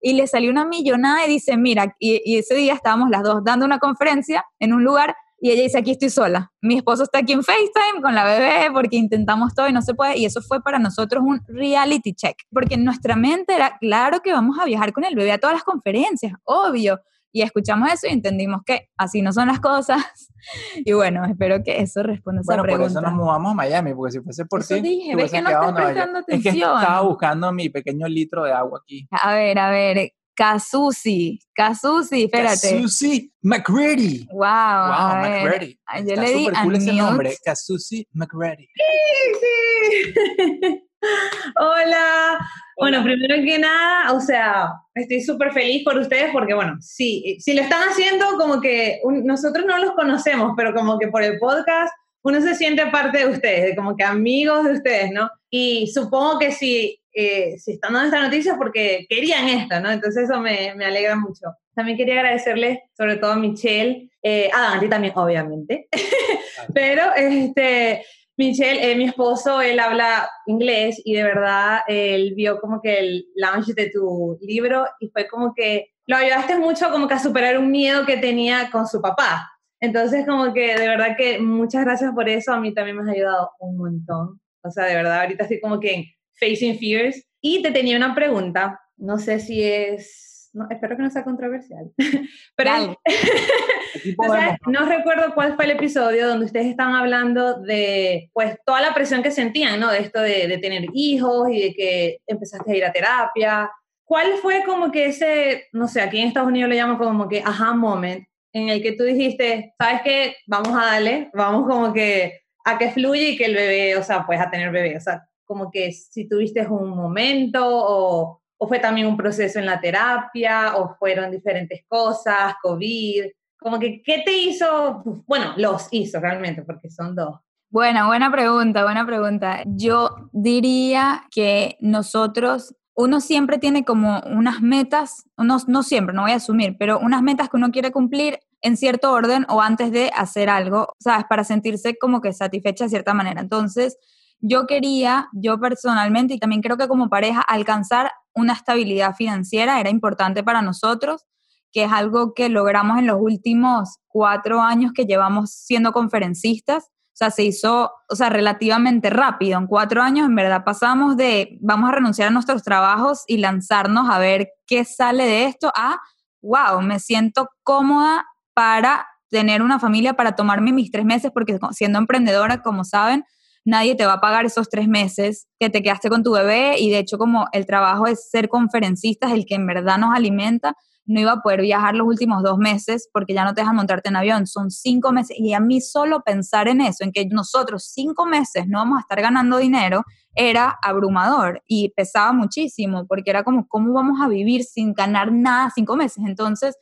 Y le salió una millonada y dice, mira, y, y ese día estábamos las dos dando una conferencia en un lugar y ella dice, aquí estoy sola. Mi esposo está aquí en FaceTime con la bebé porque intentamos todo y no se puede. Y eso fue para nosotros un reality check. Porque en nuestra mente era, claro que vamos a viajar con el bebé a todas las conferencias, obvio y escuchamos eso y entendimos que así no son las cosas. Y bueno, espero que eso responda a esa pregunta. Por eso nos mudamos a Miami, porque si fuese por eso ti, dije, ves que no estás prestando atención. Es que estaba buscando mi pequeño litro de agua aquí. A ver, a ver, Kazusi, Kazusi, espérate. Kazusi McReady. Wow. Wow, McReady. Yo le di cool ese nombre, Kazusi McReady. Sí, sí. Hola. Bueno, primero que nada, o sea, estoy súper feliz por ustedes porque, bueno, sí, si lo están haciendo, como que nosotros no los conocemos, pero como que por el podcast uno se siente parte de ustedes, como que amigos de ustedes, ¿no? Y supongo que si, eh, si están dando esta noticia es porque querían esto, ¿no? Entonces eso me, me alegra mucho. También quería agradecerles, sobre todo a Michelle, eh, a Dante también, obviamente, pero este, Michelle, eh, mi esposo, él habla inglés y de verdad él vio como que el launch de tu libro y fue como que lo ayudaste mucho como que a superar un miedo que tenía con su papá. Entonces como que de verdad que muchas gracias por eso, a mí también me has ayudado un montón. O sea, de verdad, ahorita estoy como que en facing fears. Y te tenía una pregunta, no sé si es, no, espero que no sea controversial, pero no recuerdo cuál fue el episodio donde ustedes estaban hablando de, pues, toda la presión que sentían, ¿no? De esto de, de tener hijos y de que empezaste a ir a terapia. ¿Cuál fue como que ese, no sé, aquí en Estados Unidos le llaman como que aha moment, en el que tú dijiste, ¿sabes qué? Vamos a darle, vamos como que a que fluye y que el bebé, o sea, pues a tener bebé. O sea, como que si tuviste un momento o, o fue también un proceso en la terapia o fueron diferentes cosas, COVID. Como que, ¿qué te hizo? Bueno, los hizo realmente, porque son dos. Buena, buena pregunta, buena pregunta. Yo diría que nosotros, uno siempre tiene como unas metas, no, no siempre, no voy a asumir, pero unas metas que uno quiere cumplir en cierto orden o antes de hacer algo, ¿sabes? Para sentirse como que satisfecha de cierta manera. Entonces, yo quería, yo personalmente y también creo que como pareja, alcanzar una estabilidad financiera era importante para nosotros, que es algo que logramos en los últimos cuatro años que llevamos siendo conferencistas. O sea, se hizo, o sea, relativamente rápido. En cuatro años, en verdad, pasamos de vamos a renunciar a nuestros trabajos y lanzarnos a ver qué sale de esto a, wow, me siento cómoda para tener una familia, para tomarme mis tres meses, porque siendo emprendedora, como saben, nadie te va a pagar esos tres meses que te quedaste con tu bebé y de hecho como el trabajo es ser conferencista, el que en verdad nos alimenta, no iba a poder viajar los últimos dos meses porque ya no te dejan montarte en avión, son cinco meses y a mí solo pensar en eso, en que nosotros cinco meses no vamos a estar ganando dinero, era abrumador y pesaba muchísimo porque era como, ¿cómo vamos a vivir sin ganar nada cinco meses? Entonces,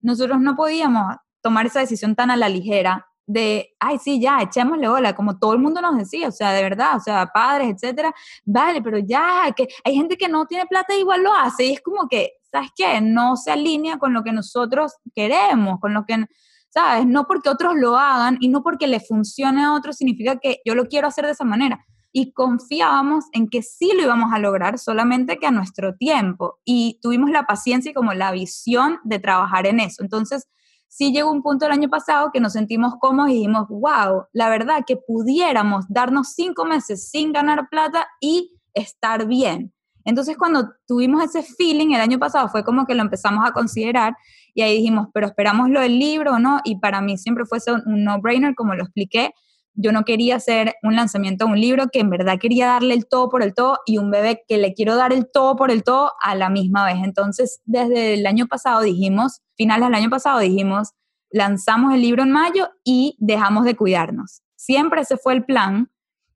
nosotros no podíamos tomar esa decisión tan a la ligera de, ay, sí, ya, echémosle bola, como todo el mundo nos decía, o sea, de verdad, o sea, padres, etcétera, vale, pero ya, que hay gente que no tiene plata y igual lo hace, y es como que, ¿sabes qué? No se alinea con lo que nosotros queremos, con lo que, ¿sabes? No porque otros lo hagan y no porque le funcione a otros significa que yo lo quiero hacer de esa manera. Y confiábamos en que sí lo íbamos a lograr, solamente que a nuestro tiempo. Y tuvimos la paciencia y como la visión de trabajar en eso. Entonces, sí llegó un punto el año pasado que nos sentimos cómodos y dijimos, wow, la verdad que pudiéramos darnos cinco meses sin ganar plata y estar bien. Entonces cuando tuvimos ese feeling el año pasado fue como que lo empezamos a considerar y ahí dijimos, pero esperamos lo del libro no, y para mí siempre fue un no-brainer, como lo expliqué, yo no quería hacer un lanzamiento de un libro que en verdad quería darle el todo por el todo y un bebé que le quiero dar el todo por el todo a la misma vez. Entonces, desde el año pasado dijimos, finales del año pasado dijimos, lanzamos el libro en mayo y dejamos de cuidarnos. Siempre ese fue el plan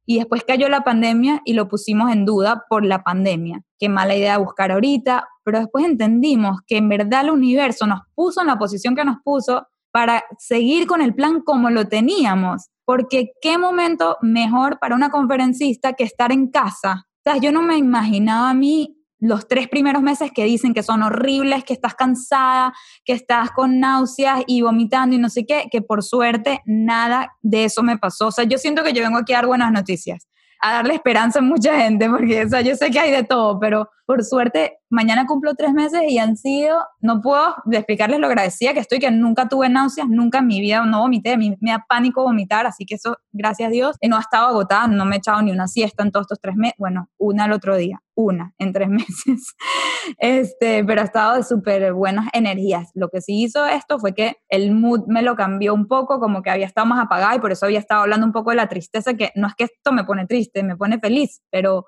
y después cayó la pandemia y lo pusimos en duda por la pandemia. Qué mala idea buscar ahorita, pero después entendimos que en verdad el universo nos puso en la posición que nos puso para seguir con el plan como lo teníamos porque qué momento mejor para una conferencista que estar en casa. O sea, yo no me imaginaba a mí los tres primeros meses que dicen que son horribles, que estás cansada, que estás con náuseas y vomitando y no sé qué, que por suerte nada de eso me pasó. O sea, yo siento que yo vengo aquí a dar buenas noticias a darle esperanza a mucha gente, porque o sea, yo sé que hay de todo, pero por suerte mañana cumplo tres meses y han sido, no puedo explicarles lo agradecida que estoy, que nunca tuve náuseas, nunca en mi vida no vomité, a mí me da pánico vomitar, así que eso, gracias a Dios, no ha estado agotada, no me he echado ni una siesta en todos estos tres meses, bueno, una el otro día, una en tres meses, este, pero ha estado de súper buenas energías. Lo que sí hizo esto fue que el mood me lo cambió un poco, como que había estado más apagada y por eso había estado hablando un poco de la tristeza, que no es que esto me pone triste, me pone feliz, pero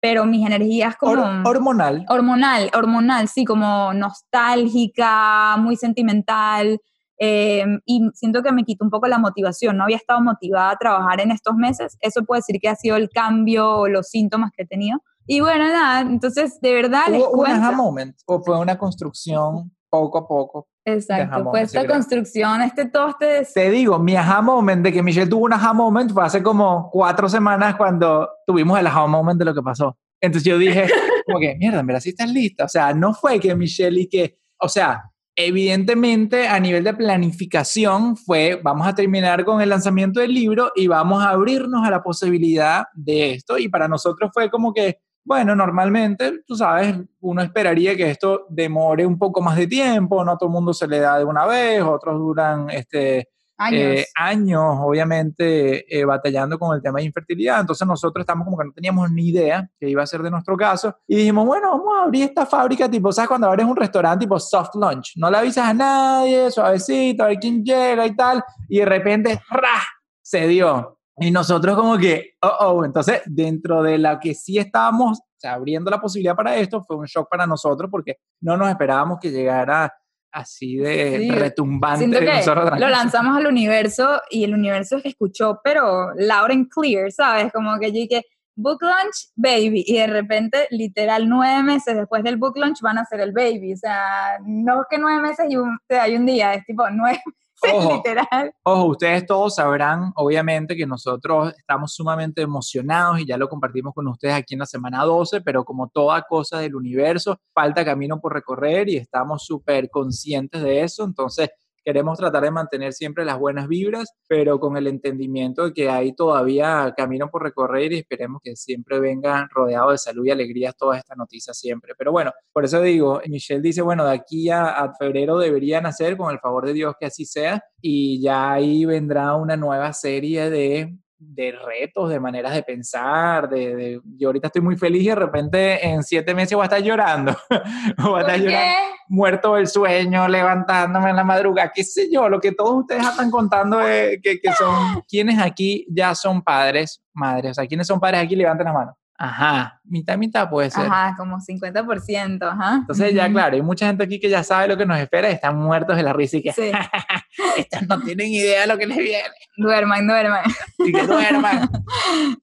pero mis energías como... hormonal. Hormonal, hormonal, sí, como nostálgica, muy sentimental. Em, y siento que me quitó un poco la motivación. No había estado motivada a trabajar en estos meses. Eso puede decir que ha sido el cambio o los síntomas que he tenido. Y bueno, nada, entonces de verdad les un aha moment o fue una construcción poco a poco? Exacto, fue esta construcción, este todo este... Te digo, mi aha moment de que Michelle tuvo un aha moment fue hace como cuatro semanas cuando tuvimos el aha moment de lo que pasó. Entonces yo dije, como que, mierda, mira, si estás lista. O sea, no fue que Michelle y que, o sea, evidentemente a nivel de planificación fue, vamos a terminar con el lanzamiento del libro y vamos a abrirnos a la posibilidad de esto. Y para nosotros fue como que, bueno, normalmente, tú sabes, uno esperaría que esto demore un poco más de tiempo, no a todo el mundo se le da de una vez, otros duran este, años, eh, obviamente, eh, batallando con el tema de infertilidad. Entonces nosotros estamos como que no teníamos ni idea que iba a ser de nuestro caso y dijimos, bueno, vamos a abrir esta fábrica tipo, ¿sabes? Cuando abres un restaurante tipo soft lunch, no le avisas a nadie, suavecito, a ver quién llega y tal, y de repente, ¡ra! se dio. Y nosotros como que, oh, oh, entonces dentro de la que sí estábamos o sea, abriendo la posibilidad para esto, fue un shock para nosotros porque no nos esperábamos que llegara así de Sí, retumbante. Que lo lanzamos al universo y el universo escuchó, pero loud and clear, ¿sabes? Como que yo dije, book launch, baby, y de repente, literal, nueve meses después del book launch van a ser el baby, o sea, no es que nueve meses y un, hay un día, es tipo nueve meses, Ojo. literal. Ojo, ustedes todos sabrán, obviamente, que nosotros estamos sumamente emocionados y ya lo compartimos con ustedes aquí en la semana 12, pero como toda cosa del universo, falta camino por recorrer y estamos súper conscientes de eso, entonces queremos tratar de mantener siempre las buenas vibras, pero con el entendimiento de que hay todavía camino por recorrer y esperemos que siempre venga rodeado de salud y alegrías todas estas noticias siempre. Pero bueno, por eso digo, Michelle dice, bueno, de aquí a, a febrero deberían hacer, con el favor de Dios que así sea, y ya ahí vendrá una nueva serie de de retos, de maneras de pensar, de, de- yo ahorita estoy muy feliz y de repente en siete meses voy a estar llorando, voy a estar llorando, muerto del sueño, levantándome en la madrugada, qué sé yo, lo que todos ustedes están contando es que, que son, ¿quiénes aquí ya son padres, madres? O sea, ¿quiénes son padres aquí? Levanten la mano. Ajá, mitad, mitad puede ser. Ajá, como 50%, ajá. Entonces ya, claro, hay mucha gente aquí que ya sabe lo que nos espera y están muertos de la risa y que Sí, estos no tienen idea de lo que les viene. duerman, duerman. Y que duerman.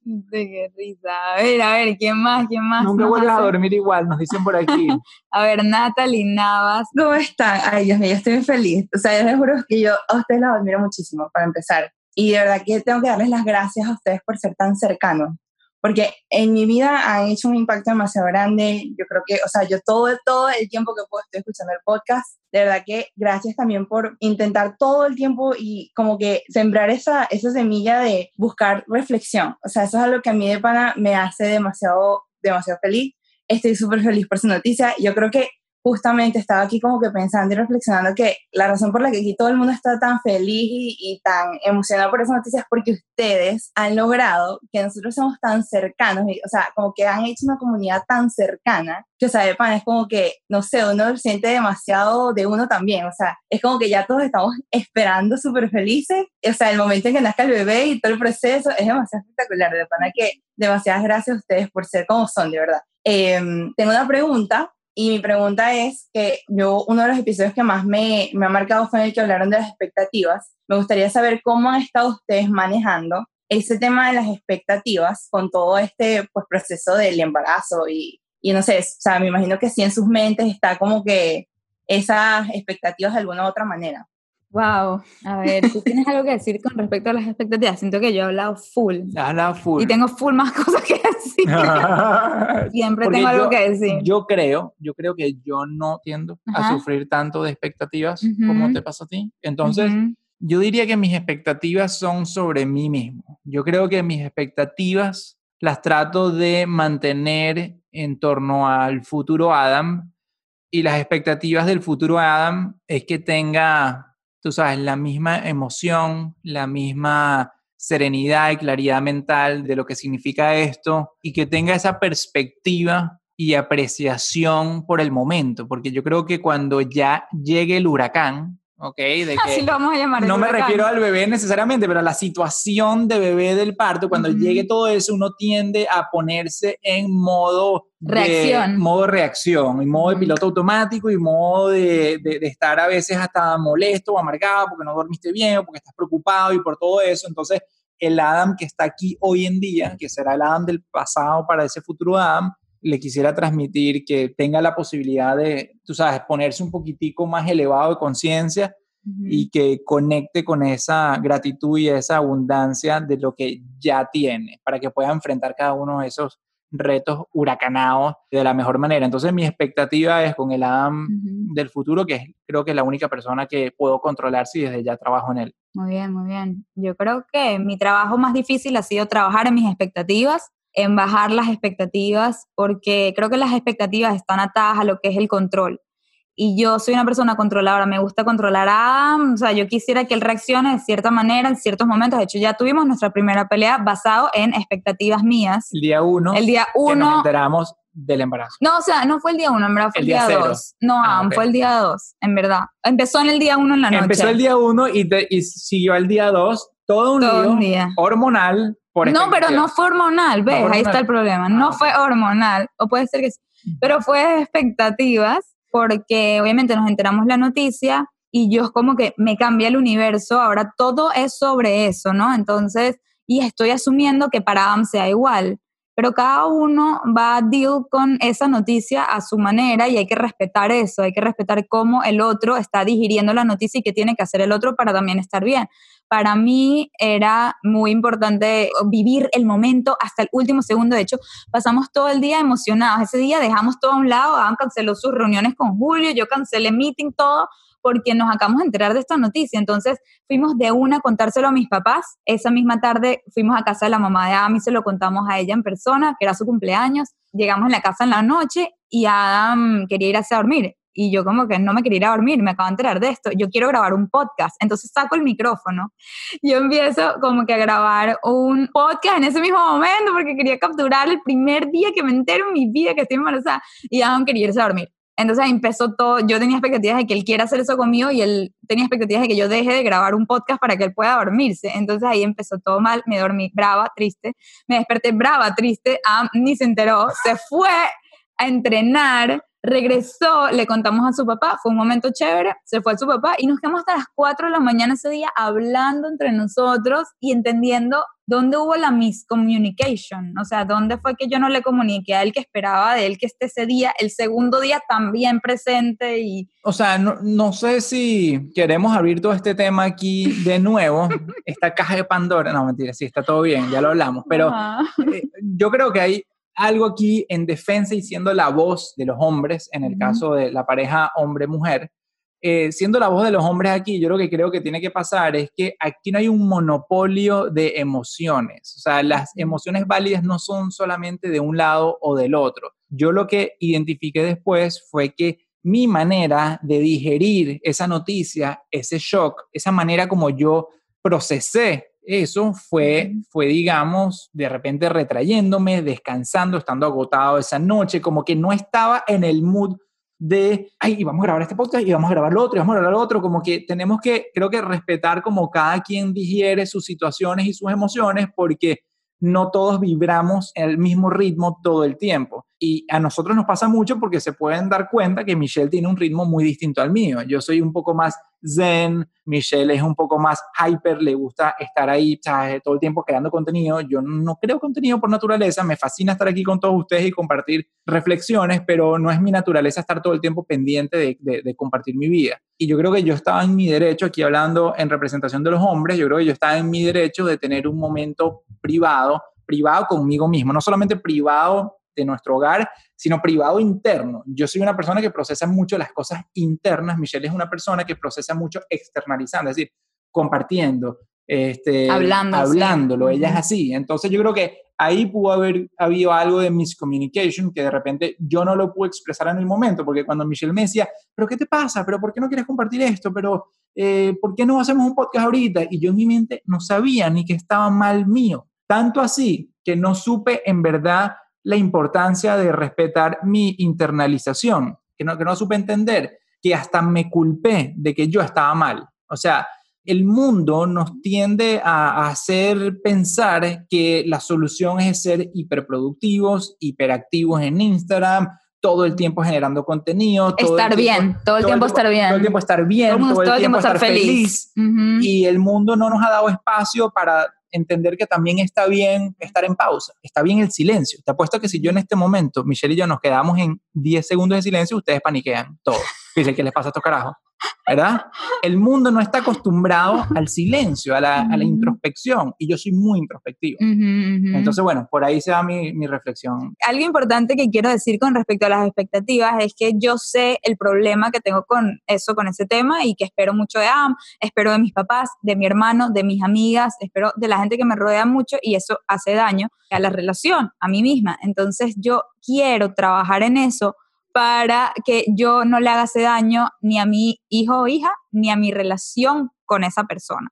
Sí, qué risa. A ver, a ver, ¿quién más? ¿Quién más? Nunca nos vuelves a dormir igual, nos dicen por aquí. A ver, Natalie Navas. ¿Cómo están? Ay, Dios mío, yo estoy muy feliz. O sea, yo les juro que yo a ustedes los admiro muchísimo, para empezar. Y de verdad que tengo que darles las gracias a ustedes por ser tan cercanos. Porque en mi vida han hecho un impacto demasiado grande. Yo creo que, o sea, yo todo, todo el tiempo que puedo estoy escuchando el podcast. De verdad que gracias también por intentar todo el tiempo y como que sembrar esa, esa semilla de buscar reflexión. O sea, eso es algo que a mí de pana me hace demasiado, demasiado feliz estoy súper feliz por su noticia. Yo creo que justamente estaba aquí como que pensando y reflexionando que la razón por la que aquí todo el mundo está tan feliz y, y tan emocionado por esa noticia es porque ustedes han logrado que nosotros somos tan cercanos, y, o sea, como que han hecho una comunidad tan cercana, que, o sea, de pan, es como que, no sé, uno siente demasiado de uno también, o sea, es como que ya todos estamos esperando súper felices, o sea, el momento en que nazca el bebé y todo el proceso es demasiado espectacular, de pana que demasiadas gracias a ustedes por ser como son, de verdad. Em, tengo una pregunta y mi pregunta es que yo, uno de los episodios que más me, me ha marcado fue en el que hablaron de las expectativas. Me gustaría saber cómo han estado ustedes manejando ese tema de las expectativas con todo este pues, proceso del embarazo y, y no sé, o sea, me imagino que sí en sus mentes está como que esas expectativas de alguna u otra manera. Wow. A ver, ¿tú tienes algo que decir con respecto a las expectativas? Siento que yo he hablado full. Has hablado full. Y tengo full más cosas que decir. Siempre Porque tengo algo yo- que decir. Yo creo, yo creo que yo no tiendo a Ajá. sufrir tanto de expectativas Ujú. como te pasa a ti. Entonces, Ujú. yo diría que mis expectativas son sobre mí mismo. Yo creo que mis expectativas las trato de mantener en torno al futuro Adam y las expectativas del futuro Adam es que tenga, tú sabes, la misma emoción, la misma serenidad y claridad mental de lo que significa esto y que tenga esa perspectiva y apreciación por el momento, porque yo creo que cuando ya llegue el huracán, ¿ok? De Así que- lo vamos a llamar. no me huracán. refiero al bebé necesariamente, pero a la situación de bebé del parto, cuando Ujú. llegue todo eso, uno tiende a ponerse en modo de- Reacción. modo reacción, y modo de piloto automático y modo de, de- de estar a veces hasta molesto o amargado porque no dormiste bien o porque estás preocupado y por todo eso. Entonces, el Adam que está aquí hoy en día, que será el Adam del pasado para ese futuro Adam, le quisiera transmitir que tenga la posibilidad de, tú sabes, ponerse un poquitico más elevado de conciencia y que conecte con esa gratitud y esa abundancia de lo que ya tiene para que pueda enfrentar cada uno de esos retos huracanados de la mejor manera. Entonces mi expectativa es con el Adam del futuro, que es, creo que es la única persona que puedo controlar si desde ya trabajo en él. Muy bien, muy bien. Yo creo que mi trabajo más difícil ha sido trabajar en mis expectativas, en bajar las expectativas, porque creo que las expectativas están atadas a lo que es el control. Y yo soy una persona controladora, me gusta controlar a Adam, o sea, yo quisiera que él reaccione de cierta manera en ciertos momentos. De hecho, ya tuvimos nuestra primera pelea basado en expectativas mías. El día uno, El día que nos uno, enteramos del embarazo. no, o sea, no fue el día uno, en verdad fue El el, día día, dos. No, Ah, Adam, ok. fue el día dos, en verdad. Empezó en el día uno en la noche. Empezó el día uno y, te- y siguió al día dos, todo un Todo lío un día. hormonal. Por No, pero no fue hormonal, ¿ves? Ahí está el problema. No Ah, fue hormonal, o puede ser que sí, pero fue de expectativas porque obviamente nos enteramos la noticia y yo es como que me cambia el universo, ahora todo es sobre eso, ¿no? Entonces, y estoy asumiendo que para Am sea igual, pero cada uno va a deal con esa noticia a su manera y hay que respetar eso, hay que respetar cómo el otro está digiriendo la noticia y qué tiene que hacer el otro para también estar bien. Para mí era muy importante vivir el momento hasta el último segundo. De hecho, pasamos todo el día emocionados. Ese día dejamos todo a un lado, Adam canceló sus reuniones con Julio, yo cancelé meeting, todo, porque nos acabamos de enterar de esta noticia. Entonces fuimos de una a contárselo a mis papás. Esa misma tarde fuimos a casa de la mamá de Adam y se lo contamos a ella en persona, que era su cumpleaños. Llegamos en la casa en la noche y Adam quería irse a dormir. Y yo como que no me quería ir a dormir, me acabo de enterar de esto, yo quiero grabar un podcast. Entonces saco el micrófono, yo empiezo como que a grabar un podcast en ese mismo momento porque quería capturar el primer día que me entero en mi vida que estoy embarazada y Adam quería irse a dormir. Entonces empezó todo, yo tenía expectativas de que él quiera hacer eso conmigo y él tenía expectativas de que yo deje de grabar un podcast para que él pueda dormirse. Entonces ahí empezó todo mal, me dormí brava, triste, me desperté brava, triste, ah, ni se enteró, se fue a entrenar, regresó, le contamos a su papá, fue un momento chévere, se fue a su papá y nos quedamos hasta las 4 de la mañana ese día hablando entre nosotros y entendiendo dónde hubo la miscommunication, o sea, dónde fue que yo no le comuniqué a él que esperaba de él que esté ese día, el segundo día también presente y... O sea, no, no sé si queremos abrir todo este tema aquí de nuevo, esta caja de Pandora, no, mentira, sí, está todo bien, ya lo hablamos, pero eh, yo creo que hay algo aquí en defensa y siendo la voz de los hombres, en el caso de la pareja hombre-mujer, eh, siendo la voz de los hombres aquí, yo lo que creo que tiene que pasar es que aquí no hay un monopolio de emociones. O sea, las emociones válidas no son solamente de un lado o del otro. Yo lo que identifiqué después fue que mi manera de digerir esa noticia, ese shock, esa manera como yo procesé eso fue, fue, digamos, de repente retrayéndome, descansando, estando agotado esa noche, como que no estaba en el mood de, ay, vamos a grabar este podcast y vamos a grabar lo otro y vamos a grabar lo otro, como que tenemos que, creo que respetar como cada quien digiere sus situaciones y sus emociones porque no todos vibramos el mismo ritmo todo el tiempo. Y a nosotros nos pasa mucho porque se pueden dar cuenta que Michelle tiene un ritmo muy distinto al mío. Yo soy un poco más zen, Michelle es un poco más hyper, le gusta estar ahí todo el tiempo creando contenido. Yo no creo contenido por naturaleza, me fascina estar aquí con todos ustedes y compartir reflexiones, pero no es mi naturaleza estar todo el tiempo pendiente de, de compartir mi vida. Y yo creo que yo estaba en mi derecho, aquí hablando en representación de los hombres, yo creo que yo estaba en mi derecho de tener un momento privado, privado conmigo mismo, no solamente privado de nuestro hogar, sino privado interno. Yo soy una persona que procesa mucho las cosas internas, Michelle es una persona que procesa mucho externalizando, es decir, compartiendo, este, Hablando, hablándolo, ella es así. Entonces yo creo que ahí pudo haber habido algo de miscommunication que de repente yo no lo pude expresar en el momento, porque cuando Michelle me decía, pero ¿qué te pasa? ¿Pero por qué no quieres compartir esto? ¿Pero eh, por qué no hacemos un podcast ahorita? Y yo en mi mente no sabía ni que estaba mal mío. Tanto así que no supe en verdad la importancia de respetar mi internalización, que no, que no supe entender, que hasta me culpé de que yo estaba mal. O sea, el mundo nos tiende a, hacer pensar que la solución es ser hiperproductivos, hiperactivos en Instagram, todo el tiempo generando contenido. estar bien, todo el, tiempo, estar bien. Todo el tiempo estar bien, todo el, tiempo, estar, feliz. Y el mundo no nos ha dado espacio para entender que también está bien estar en pausa, está bien el silencio. Te apuesto que si yo en este momento, Michelle y yo nos quedamos en 10 segundos de silencio, ustedes paniquean todo. Dice, ¿qué les pasa a estos carajos? ¿verdad? El mundo no está acostumbrado al silencio, a la, introspección, y yo soy muy introspectivo. Entonces, bueno, por ahí se va mi, mi, reflexión. Algo importante que quiero decir con respecto a las expectativas es que yo sé el problema que tengo con eso, con ese tema, y que espero mucho de AM, espero de mis papás, de mi hermano, de mis amigas, espero de la gente que me rodea mucho, y eso hace daño a la relación, a mí misma. Entonces, yo quiero trabajar en eso para que yo no le haga ese daño ni a mi hijo o hija, ni a mi relación con esa persona.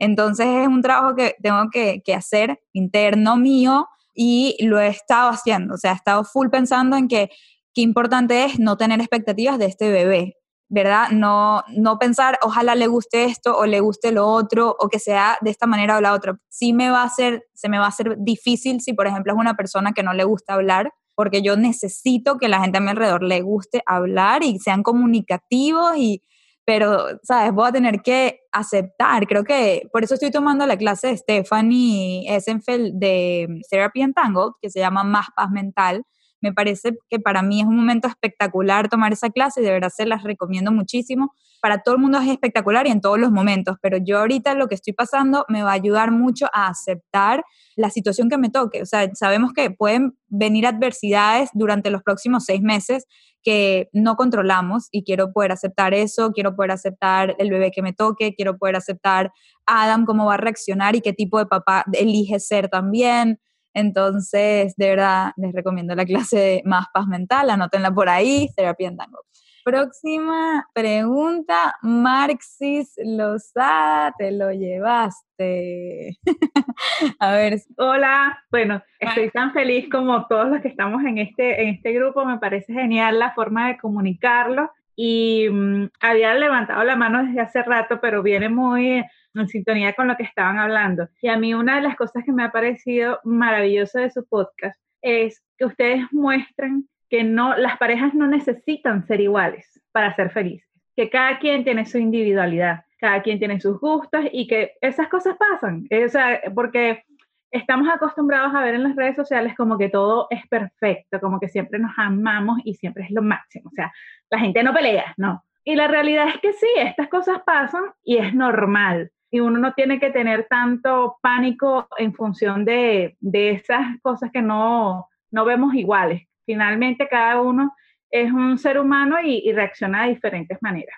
Entonces es un trabajo que tengo que, hacer interno mío y lo he estado haciendo. O sea, he estado full pensando en que qué importante es no tener expectativas de este bebé, ¿verdad? No, no pensar, ojalá le guste esto o le guste lo otro o que sea de esta manera o la otra. Sí me va a ser, se me va a hacer difícil si, por ejemplo, es una persona que no le gusta hablar porque yo necesito que la gente a mi alrededor le guste hablar y sean comunicativos y pero, ¿sabes? Voy a tener que aceptar, creo que por eso estoy tomando la clase de Stephanie Essenfeld de Therapy Entangled, que se llama Más Paz Mental, me parece que para mí es un momento espectacular tomar esa clase y de verdad se las recomiendo muchísimo. Para todo el mundo es espectacular y en todos los momentos, pero yo ahorita lo que estoy pasando me va a ayudar mucho a aceptar la situación que me toque. O sea, sabemos que pueden venir adversidades durante los próximos seis meses que no controlamos y quiero poder aceptar eso, quiero poder aceptar el bebé que me toque, quiero poder aceptar Adam cómo va a reaccionar y qué tipo de papá elige ser también. Entonces, de verdad, les recomiendo la clase de Más Paz Mental, anótenla por ahí, Terapia en Tango. Próxima pregunta, Marxis Lozada, te lo llevaste. A ver. Hola, bueno, estoy tan feliz como todos los que estamos en este, en este grupo, me parece genial la forma de comunicarlo y mm, había levantado la mano desde hace rato, pero viene muy en sintonía con lo que estaban hablando. Y a mí una de las cosas que me ha parecido maravilloso de su podcast es que ustedes muestran que no, las parejas no necesitan ser iguales para ser felices, que cada quien tiene su individualidad, cada quien tiene sus gustos y que esas cosas pasan, o sea, porque estamos acostumbrados a ver en las redes sociales como que todo es perfecto, como que siempre nos amamos y siempre es lo máximo, o sea, la gente no pelea, no. Y la realidad es que sí, estas cosas pasan y es normal y uno no tiene que tener tanto pánico en función de, de esas cosas que no, no, vemos iguales. Finalmente cada uno es un ser humano y, reacciona de diferentes maneras.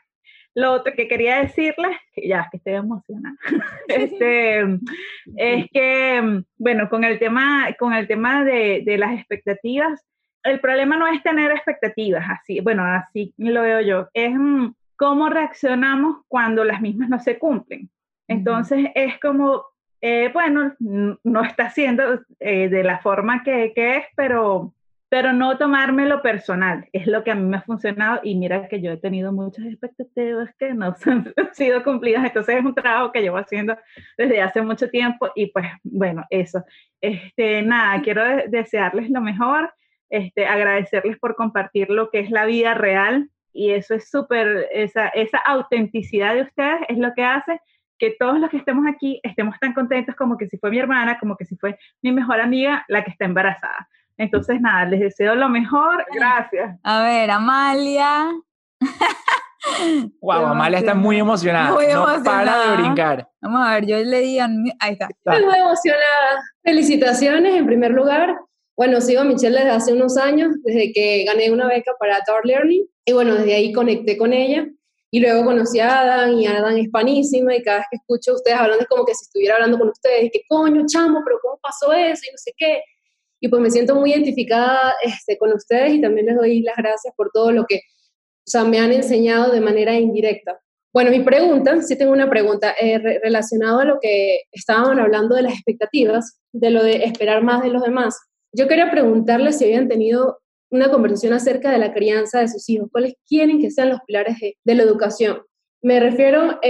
Lo otro que quería decirles, ya que estoy emocionada, este, es que, bueno, con el tema, con el tema de, de, las expectativas, el problema no es tener expectativas, así, bueno, así lo veo yo, es mm, cómo reaccionamos cuando las mismas no se cumplen. Entonces es como, eh, bueno, no está siendo eh, de la forma que, que, es, pero, pero no tomármelo personal. Es lo que a mí me ha funcionado y mira que yo he tenido muchas expectativas que no han sido cumplidas. Entonces es un trabajo que llevo haciendo desde hace mucho tiempo y pues bueno, eso. Este, nada, quiero desearles lo mejor, este, agradecerles por compartir lo que es la vida real y eso es súper, esa, esa autenticidad de ustedes es lo que hace que todos los que estemos aquí estemos tan contentos como que si fue mi hermana, como que si fue mi mejor amiga la que está embarazada. Entonces, nada, les deseo lo mejor. Gracias. A ver, Amalia. Wow, Amalia está muy emocionada. Muy emocionada. No para de brincar. Vamos a ver, yo le di. Ahí está. Estoy muy emocionada. Felicitaciones en primer lugar. Bueno, sigo a Michelle desde hace unos años, desde que gané una beca para Tower Learning. Y bueno, desde ahí conecté con ella. Y luego conocí a Adam y Adam es panísima y cada vez que escucho a ustedes hablando es como que si estuviera hablando con ustedes, que coño, chamo, pero ¿cómo pasó eso? Y no sé qué. Y pues me siento muy identificada este, con ustedes y también les doy las gracias por todo lo que o sea, me han enseñado de manera indirecta. Bueno, mi pregunta, sí tengo una pregunta eh, relacionada a lo que estaban hablando de las expectativas, de lo de esperar más de los demás. Yo quería preguntarles si habían tenido una conversación acerca de la crianza de sus hijos, cuáles quieren que sean los pilares de, la educación. Me refiero,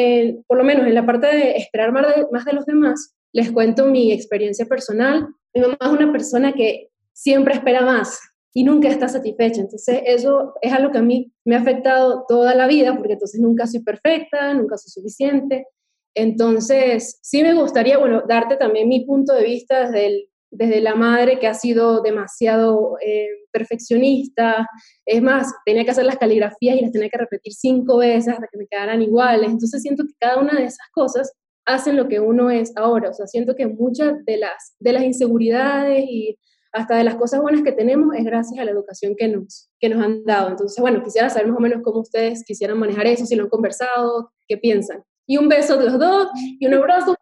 por lo menos en la parte de esperar más de, más de los demás, les cuento mi experiencia personal. Mi mamá es una persona que siempre espera más y nunca está satisfecha. Entonces, eso es algo que a mí me ha afectado toda la vida, porque entonces nunca soy perfecta, nunca soy suficiente. Entonces, sí me gustaría, bueno, darte también mi punto de vista desde desde la madre que ha sido demasiado eh, perfeccionista. Es más, tenía que hacer las caligrafías y las tenía que repetir cinco veces hasta que me quedaran iguales. Entonces siento que cada una de esas cosas hacen lo que uno es ahora. O sea, siento que muchas de las, de las inseguridades y hasta de las cosas buenas que tenemos es gracias a la educación que nos, que nos han dado. Entonces, bueno, quisiera saber más o menos cómo ustedes quisieran manejar eso, si lo han conversado, qué piensan. Y un beso de los dos y un abrazo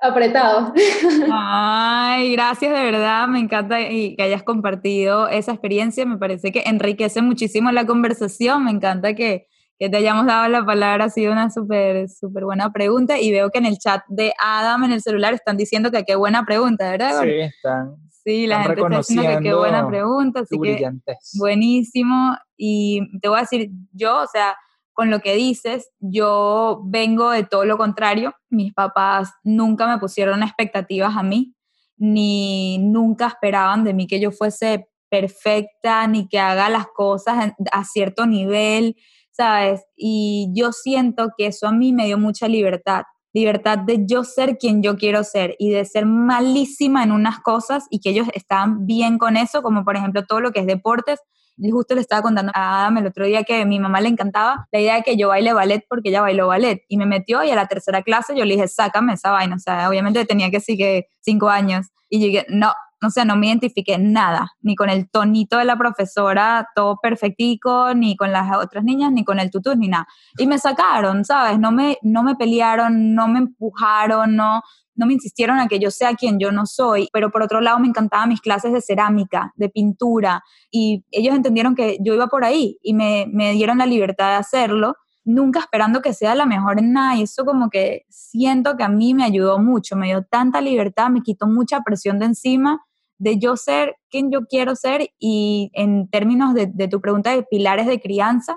apretado. Ay, gracias de verdad, me encanta y que hayas compartido esa experiencia, me parece que enriquece muchísimo la conversación, me encanta que, que te hayamos dado la palabra, ha sido una súper, súper buena pregunta y veo que en el chat de Adam en el celular están diciendo que qué buena pregunta, ¿verdad? Sí, están. Sí, la gente está diciendo que qué buena pregunta, así que buenísimo y te voy a decir, yo, o sea, con lo que dices, yo vengo de todo lo contrario. Mis papás nunca me pusieron expectativas a mí, ni nunca esperaban de mí que yo fuese perfecta ni que haga las cosas a cierto nivel, ¿sabes? Y yo siento que eso a mí me dio mucha libertad libertad de yo ser quien yo quiero ser y de ser malísima en unas cosas y que ellos estaban bien con eso, como por ejemplo todo lo que es deportes. Y justo le estaba contando a Adam el otro día que a mi mamá le encantaba la idea de que yo baile ballet porque ella bailó ballet y me metió y a la tercera clase yo le dije, sácame esa vaina, o sea, obviamente tenía que seguir cinco años y yo no, o sea, no me identifiqué nada, ni con el tonito de la profesora, todo perfectico, ni con las otras niñas, ni con el tutú, ni nada. Y me sacaron, ¿sabes? No me, no me pelearon, no me empujaron, no, no me insistieron a que yo sea quien yo no soy, pero por otro lado me encantaban mis clases de cerámica, de pintura, y ellos entendieron que yo iba por ahí y me, me dieron la libertad de hacerlo nunca esperando que sea la mejor en nada y eso como que siento que a mí me ayudó mucho, me dio tanta libertad, me quitó mucha presión de encima de yo ser quien yo quiero ser y en términos de, tu pregunta de pilares de crianza,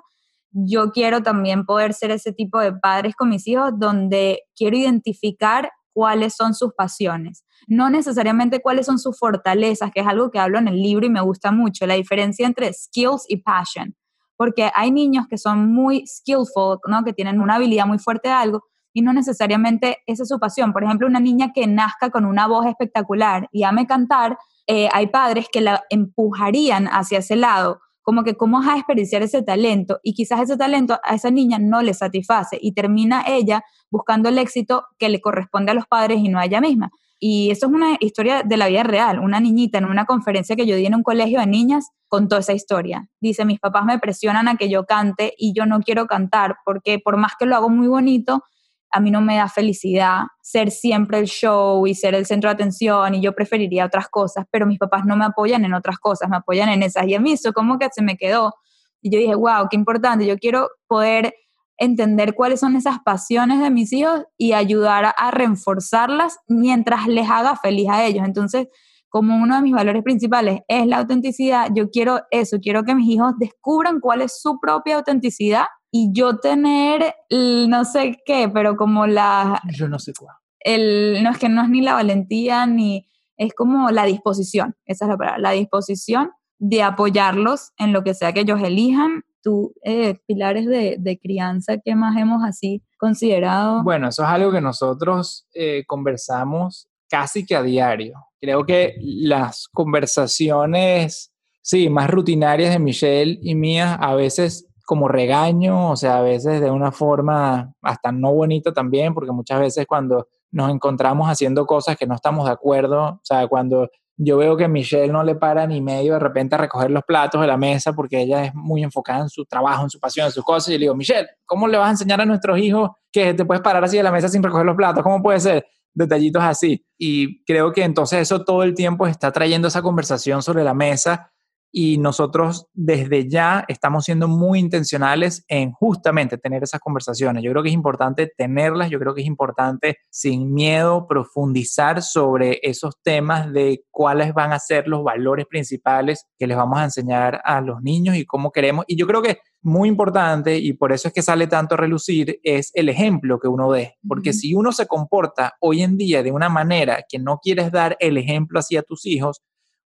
yo quiero también poder ser ese tipo de padres con mis hijos donde quiero identificar cuáles son sus pasiones, no necesariamente cuáles son sus fortalezas, que es algo que hablo en el libro y me gusta mucho, la diferencia entre skills y passion, porque hay niños que son muy skillful, ¿no? que tienen una habilidad muy fuerte de algo, y no necesariamente esa es su pasión. Por ejemplo, una niña que nazca con una voz espectacular y ame cantar, eh, hay padres que la empujarían hacia ese lado, como que cómo vas a desperdiciar ese talento y quizás ese talento a esa niña no le satisface y termina ella buscando el éxito que le corresponde a los padres y no a ella misma. Y eso es una historia de la vida real. Una niñita en una conferencia que yo di en un colegio de niñas contó esa historia. Dice, mis papás me presionan a que yo cante y yo no quiero cantar porque por más que lo hago muy bonito, a mí no me da felicidad ser siempre el show y ser el centro de atención y yo preferiría otras cosas, pero mis papás no me apoyan en otras cosas, me apoyan en esas. Y a mí eso como que se me quedó. Y yo dije, wow, qué importante, yo quiero poder entender cuáles son esas pasiones de mis hijos y ayudar a, reforzarlas mientras les haga feliz a ellos. Entonces, como uno de mis valores principales es la autenticidad, yo quiero eso, quiero que mis hijos descubran cuál es su propia autenticidad y yo tener, no sé qué, pero como la... Yo no sé cuál. El, no es que no es ni la valentía, ni es como la disposición, esa es la palabra, la disposición de apoyarlos en lo que sea que ellos elijan. Tú, eh, pilares de, de, crianza, ¿qué más hemos así considerado? Bueno, eso es algo que nosotros eh, conversamos casi que a diario. Creo que las conversaciones, sí, más rutinarias de Michelle y mías a veces como regaño, o sea, a veces de una forma hasta no bonita también, porque muchas veces cuando nos encontramos haciendo cosas que no estamos de acuerdo, o sea, cuando yo veo que Michelle no le para ni medio de repente a recoger los platos de la mesa porque ella es muy enfocada en su trabajo, en su pasión, en sus cosas, y le digo, Michelle, ¿cómo le vas a enseñar a nuestros hijos que te puedes parar así de la mesa sin recoger los platos? ¿Cómo puede ser? Detallitos así. Y creo que entonces eso todo el tiempo está trayendo esa conversación sobre la mesa y nosotros desde ya estamos siendo muy intencionales en justamente tener esas conversaciones. Yo creo que es importante tenerlas, yo creo que es importante sin miedo profundizar sobre esos temas de cuáles van a ser los valores principales que les vamos a enseñar a los niños y cómo queremos. Y yo creo que muy importante, y por eso es que sale tanto a relucir, es el ejemplo que uno dé. Porque si uno se comporta hoy en día de una manera que no quieres dar el ejemplo hacia tus hijos,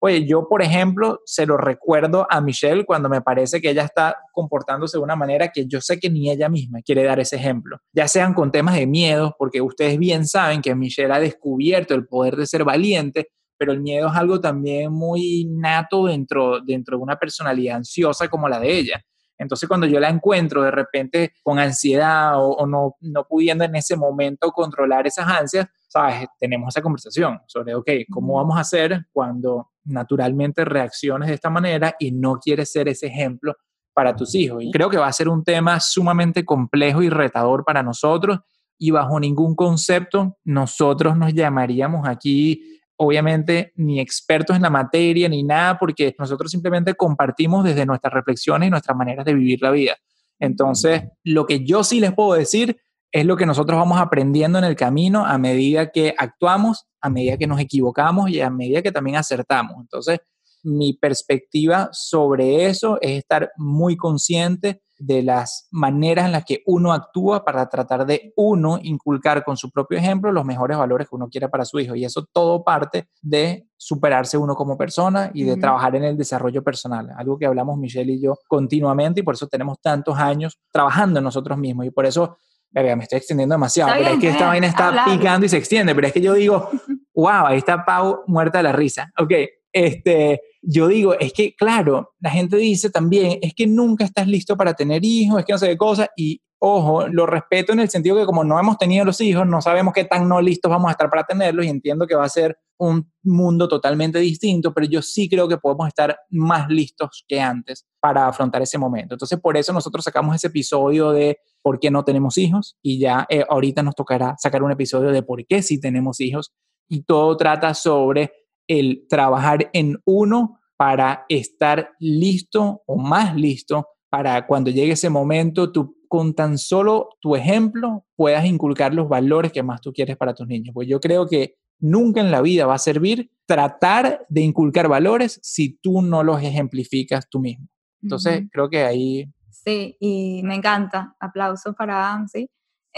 Oye, yo, por ejemplo, se lo recuerdo a Michelle cuando me parece que ella está comportándose de una manera que yo sé que ni ella misma quiere dar ese ejemplo. Ya sean con temas de miedo, porque ustedes bien saben que Michelle ha descubierto el poder de ser valiente, pero el miedo es algo también muy nato dentro, dentro de una personalidad ansiosa como la de ella. Entonces, cuando yo la encuentro de repente con ansiedad o, o no, no pudiendo en ese momento controlar esas ansias, ¿sabes? Tenemos esa conversación sobre, ok, ¿cómo vamos a hacer cuando naturalmente reacciones de esta manera y no quieres ser ese ejemplo para tus hijos? Y creo que va a ser un tema sumamente complejo y retador para nosotros y bajo ningún concepto nosotros nos llamaríamos aquí obviamente ni expertos en la materia ni nada, porque nosotros simplemente compartimos desde nuestras reflexiones y nuestras maneras de vivir la vida. Entonces, lo que yo sí les puedo decir es lo que nosotros vamos aprendiendo en el camino a medida que actuamos, a medida que nos equivocamos y a medida que también acertamos. Entonces, mi perspectiva sobre eso es estar muy consciente de las maneras en las que uno actúa para tratar de uno inculcar con su propio ejemplo los mejores valores que uno quiera para su hijo. Y eso todo parte de superarse uno como persona y de trabajar en el desarrollo personal, algo que hablamos Michelle y yo continuamente y por eso tenemos tantos años trabajando en nosotros mismos y por eso, verga, me estoy extendiendo demasiado, Está pero bien, es que esta vaina está picando y se extiende, pero es que yo digo, wow, ahí está Pau muerta de la risa. Ok, este, yo digo, es que claro, la gente dice también, es que nunca estás listo para tener hijos, es que no sé qué cosa, y ojo, lo respeto en el sentido que como no hemos tenido los hijos, no sabemos qué tan no listos vamos a estar para tenerlos y entiendo que va a ser un mundo totalmente distinto, pero yo sí creo que podemos estar más listos que antes para afrontar ese momento. Entonces, por eso nosotros sacamos ese episodio de por qué no tenemos hijos y ya eh, ahorita nos tocará sacar un episodio de por qué sí tenemos hijos y todo trata sobre el trabajar en uno para estar listo o más listo para cuando llegue ese momento, tú con tan solo tu ejemplo puedas inculcar los valores que más tú quieres para tus niños. Pues yo creo que nunca en la vida va a servir tratar de inculcar valores si tú no los ejemplificas tú mismo. Entonces, creo que ahí Sí, y me encanta. Aplausos para Amsi.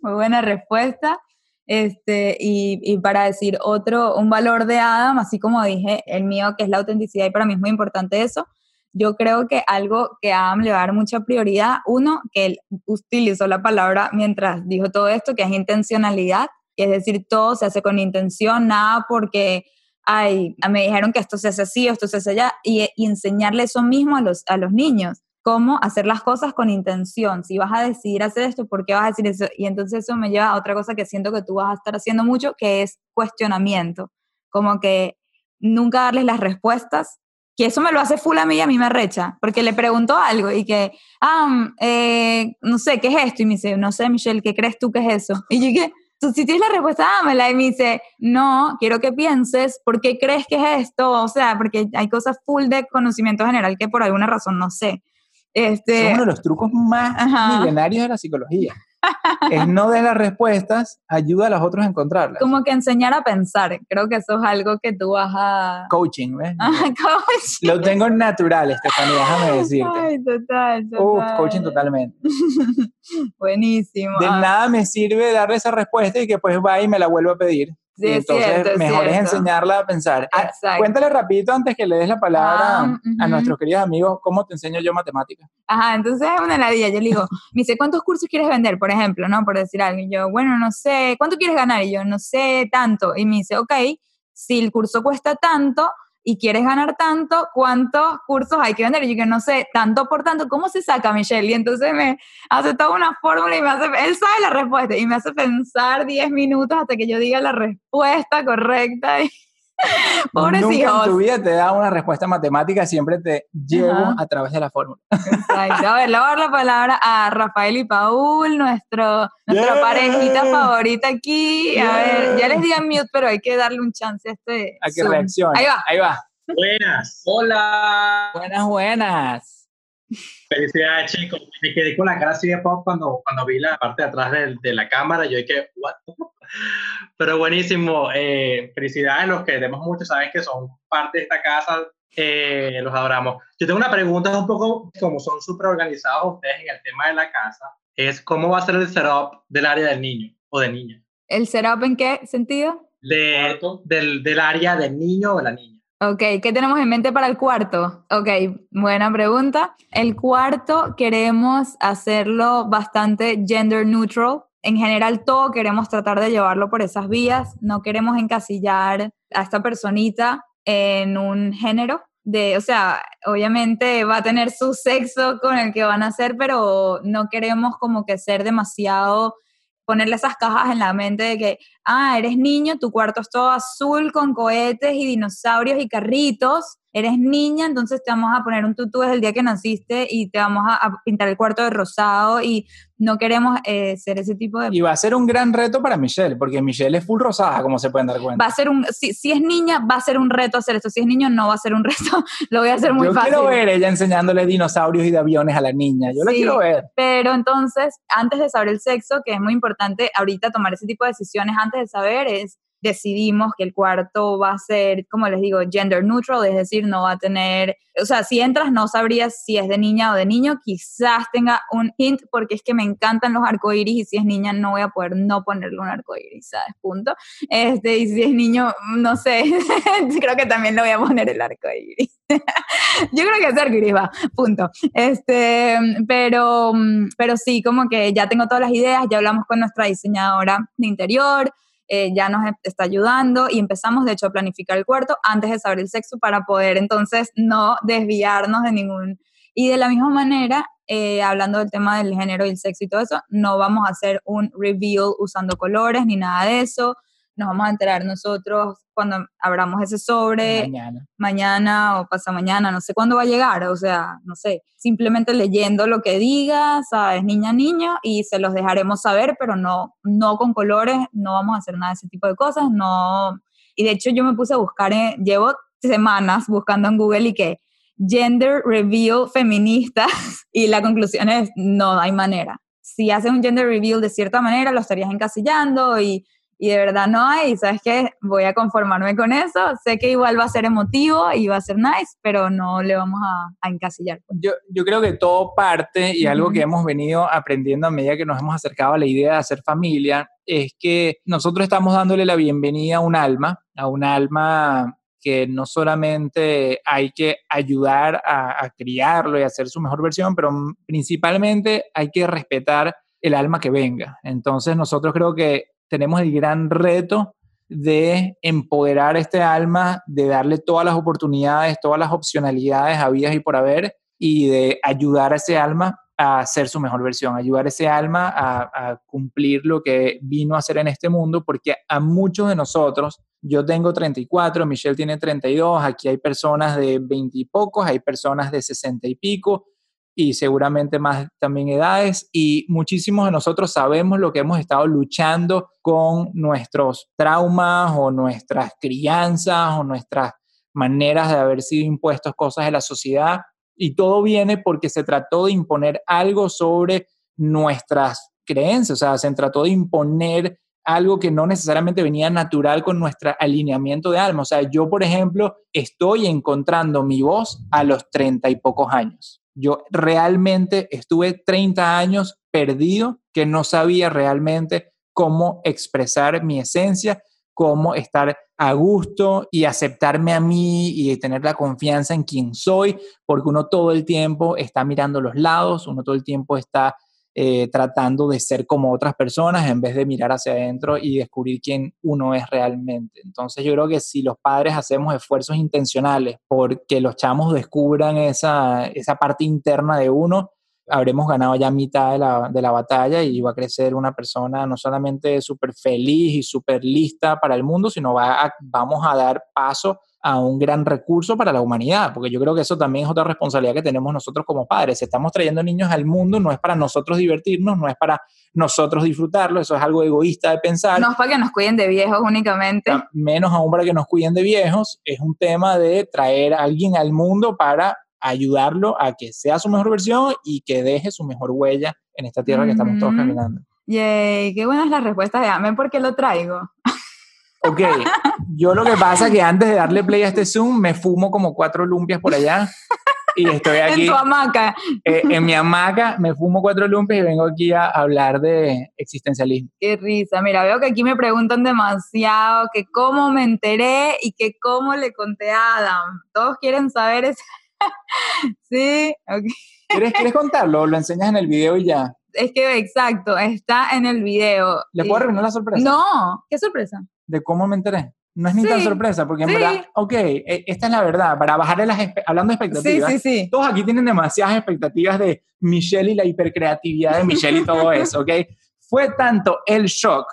Muy buena respuesta. Este, y, y para decir otro, un valor de Adam, así como dije, el mío, que es la autenticidad, y para mí es muy importante eso. Yo creo que algo que Adam le va a dar mucha prioridad, uno, que él utilizó la palabra mientras dijo todo esto, que es intencionalidad, que es decir, todo se hace con intención, nada porque ay, me dijeron que esto se hace así esto se hace allá, y, y enseñarle eso mismo a los, a los niños, cómo hacer las cosas con intención. Si vas a decidir hacer esto, ¿por qué vas a decir eso? Y entonces eso me lleva a otra cosa que siento que tú vas a estar haciendo mucho, que es cuestionamiento. Como que nunca darles las respuestas, que eso me lo hace full a mí y a mí me recha, porque le pregunto algo y que, ah, mm, eh, no sé, ¿qué es esto? Y me dice, no sé, Michelle, ¿qué crees tú que es eso? Y yo que, tú si tienes la respuesta, dámela. Y me dice, no, quiero que pienses, ¿por qué crees que es esto? O sea, porque hay cosas full de conocimiento general que por alguna razón no sé. Este, es uno de los trucos más Ajá. milenarios de la psicología. es no de las respuestas, ayuda a los otros a encontrarlas. como que enseñar a pensar. Creo que eso es algo que tú vas a... Coaching, ¿ves? Ajá, coaching. Lo tengo natural, Estefanía, déjame decirte. Ay, total, total. Uf, coaching totalmente. Buenísimo. De Ah, nada me sirve darle esa respuesta y que pues va y me la vuelva a pedir. Sí, Y es entonces, cierto, mejor es cierto. enseñarla a pensar. Ah, Exacto. cuéntale rapidito antes que le des la palabra Ah, a nuestros queridos amigos cómo te enseño yo matemáticas. Ajá, entonces es una heladilla. Yo le digo, me dice, ¿cuántos cursos quieres vender? Por ejemplo, ¿no? Por decir algo. Y yo, bueno, no sé, ¿cuánto quieres ganar? Y yo, no sé, tanto. Y me dice, ok, si el curso cuesta tanto y quieres ganar tanto, ¿cuántos cursos hay que vender? Yo que no sé, tanto por tanto, ¿cómo se saca, Michelle? Y entonces me hace toda una fórmula y me hace, él sabe la respuesta y me hace pensar 10 minutos hasta que yo diga la respuesta correcta. pobres Nunca en hijos. tu vida te da una respuesta matemática, siempre te llevo Ajá. a través de la fórmula. Exacto. A ver, le voy a dar la palabra a Rafael y Paul, nuestro, nuestra Yeah. parejita favorita aquí. A ver, ya les di a mute, pero hay que darle un chance a este. A que reaccione. Ahí va. Ahí va. Buenas. Hola. Buenas, buenas. Felicidades, chicos. Me quedé con la cara así de pop cuando, cuando vi la parte de atrás de, de la cámara. Yo dije, what? Pero buenísimo. Eh, felicidades. Los que queremos mucho saben que son parte de esta casa. Eh, los adoramos. Yo tengo una pregunta un poco, como son súper organizados ustedes en el tema de la casa, es cómo va a ser el setup del área del niño o de niña. ¿El setup en qué sentido? De, del, del área del niño o de la niña. Ok, ¿qué tenemos en mente para el cuarto? Ok, buena pregunta. El cuarto queremos hacerlo bastante gender neutral. En general, todo queremos tratar de llevarlo por esas vías. No queremos encasillar a esta personita en un género. De, o sea, obviamente va a tener su sexo con el que van a ser, pero no queremos como que ser demasiado ponerle esas cajas en la mente de que, ah, eres niño, tu cuarto es todo azul con cohetes y dinosaurios y carritos, eres niña, entonces te vamos a poner un tutú desde el día que naciste y te vamos a, a pintar el cuarto de rosado y no queremos eh, ser ese tipo de... Y va a ser un gran reto para Michelle, porque Michelle es full rosada, como se pueden dar cuenta. Va a ser un, si, si es niña, va a ser un reto hacer esto. Si es niño, no va a ser un reto. Lo voy a hacer muy Yo fácil. quiero ver ella enseñándole dinosaurios y de aviones a la niña. Yo la Sí, quiero ver. Pero entonces, antes de saber el sexo, que es muy importante ahorita tomar ese tipo de decisiones antes de saber, es decidimos que el cuarto va a ser, como les digo, gender neutral, es decir, no va a tener, o sea, si entras no sabrías si es de niña o de niño, quizás tenga un hint porque es que me encantan los arcoíris y si es niña no voy a poder no ponerle un arcoíris, ¿sabes? Punto. Este, y si es niño, no sé, creo que también le voy a poner el arcoíris. Yo creo que es arcoíris va, punto. Este, pero, pero sí, como que ya tengo todas las ideas, ya hablamos con nuestra diseñadora de interior, eh, ya nos está ayudando y empezamos de hecho a planificar el cuarto antes de saber el sexo para poder entonces no desviarnos de ningún... Y de la misma manera, eh, hablando del tema del género y el sexo y todo eso, no vamos a hacer un reveal usando colores ni nada de eso nos vamos a enterar nosotros cuando abramos ese sobre, Mañana. mañana o pasa mañana, no sé cuándo va a llegar, o sea, no sé, simplemente leyendo lo que diga, sabes, niña, niño, y se los dejaremos saber, pero no, no con colores, no vamos a hacer nada de ese tipo de cosas, no, y de hecho yo me puse a buscar, eh, llevo semanas buscando en Google y que gender reveal feminista, y la conclusión es, no hay manera. Si haces un gender reveal de cierta manera, lo estarías encasillando y y de verdad no hay, ¿sabes qué? Voy a conformarme con eso, sé que igual va a ser emotivo y va a ser nice, pero no le vamos a, a encasillar. Yo, yo creo que todo parte y algo que hemos venido aprendiendo a medida que nos hemos acercado a la idea de hacer familia es que nosotros estamos dándole la bienvenida a un alma, a un alma que no solamente hay que ayudar a, a criarlo y hacer su mejor versión, pero principalmente hay que respetar el alma que venga. Entonces nosotros creo que tenemos el gran reto de empoderar este alma, de darle todas las oportunidades, todas las opcionalidades habidas y por haber, y de ayudar a ese alma a ser su mejor versión, ayudar a ese alma a, a, cumplir lo que vino a hacer en este mundo, porque a muchos de nosotros, yo tengo 34, Michelle tiene 32, aquí hay personas de 20 y pocos, hay personas de 60 y pico, y seguramente más también edades y muchísimos de nosotros sabemos lo que hemos estado luchando con nuestros traumas o nuestras crianzas o nuestras maneras de haber sido impuestos cosas de la sociedad y todo viene porque se trató de imponer algo sobre nuestras creencias, o sea, se trató de imponer algo que no necesariamente venía natural con nuestro alineamiento de alma. O sea, yo, por ejemplo, estoy encontrando mi voz a los treinta y pocos años. Yo realmente estuve 30 años perdido, que no sabía realmente cómo expresar mi esencia, cómo estar a gusto y aceptarme a mí y tener la confianza en quien soy, porque uno todo el tiempo está mirando los lados, uno todo el tiempo está eh, tratando de ser como otras personas en vez de mirar hacia adentro y descubrir quién uno es realmente. Entonces yo creo que si los padres hacemos esfuerzos intencionales porque los chamos descubran esa, esa parte interna de uno, habremos ganado ya mitad de la, de la batalla y va a crecer una persona no solamente súper feliz y súper lista para el mundo, sino va vamos a dar paso a un gran recurso para la humanidad, porque yo creo que eso también es otra responsabilidad que tenemos nosotros como padres. Si estamos trayendo niños al mundo, no es para nosotros divertirnos, no es para nosotros disfrutarlo, eso es algo egoísta de pensar. No es para que nos cuiden de viejos únicamente. Menos aún para que nos cuiden de viejos, es un tema de traer a alguien al mundo para ayudarlo a que sea su mejor versión y que deje su mejor huella en esta tierra que estamos todos caminando. Yay, qué buenas las respuestas de Amen, ¿por qué lo traigo? Ok, yo lo que pasa es que antes de darle play a este Zoom me fumo como cuatro lumpias por allá y estoy aquí. en tu hamaca. Eh, en mi hamaca me fumo cuatro lumpias y vengo aquí a hablar de existencialismo. Qué risa. Mira, veo que aquí me preguntan demasiado que cómo me enteré y que cómo le conté a Adam. Todos quieren saber eso. sí, ok. ¿Quieres, ¿Quieres contarlo? Lo enseñas en el video y ya. Es que exacto, está en el video. ¿Le puedo arruinar la sorpresa? No, ¿qué sorpresa? De cómo me enteré. No es ni tan sorpresa, porque en sí. verdad, ok, esta es la verdad, para bajarle las, hablando de expectativas, sí, sí, todos aquí tienen demasiadas expectativas de Michelle y la hipercreatividad de Michelle y todo eso, ok. Fue tanto el shock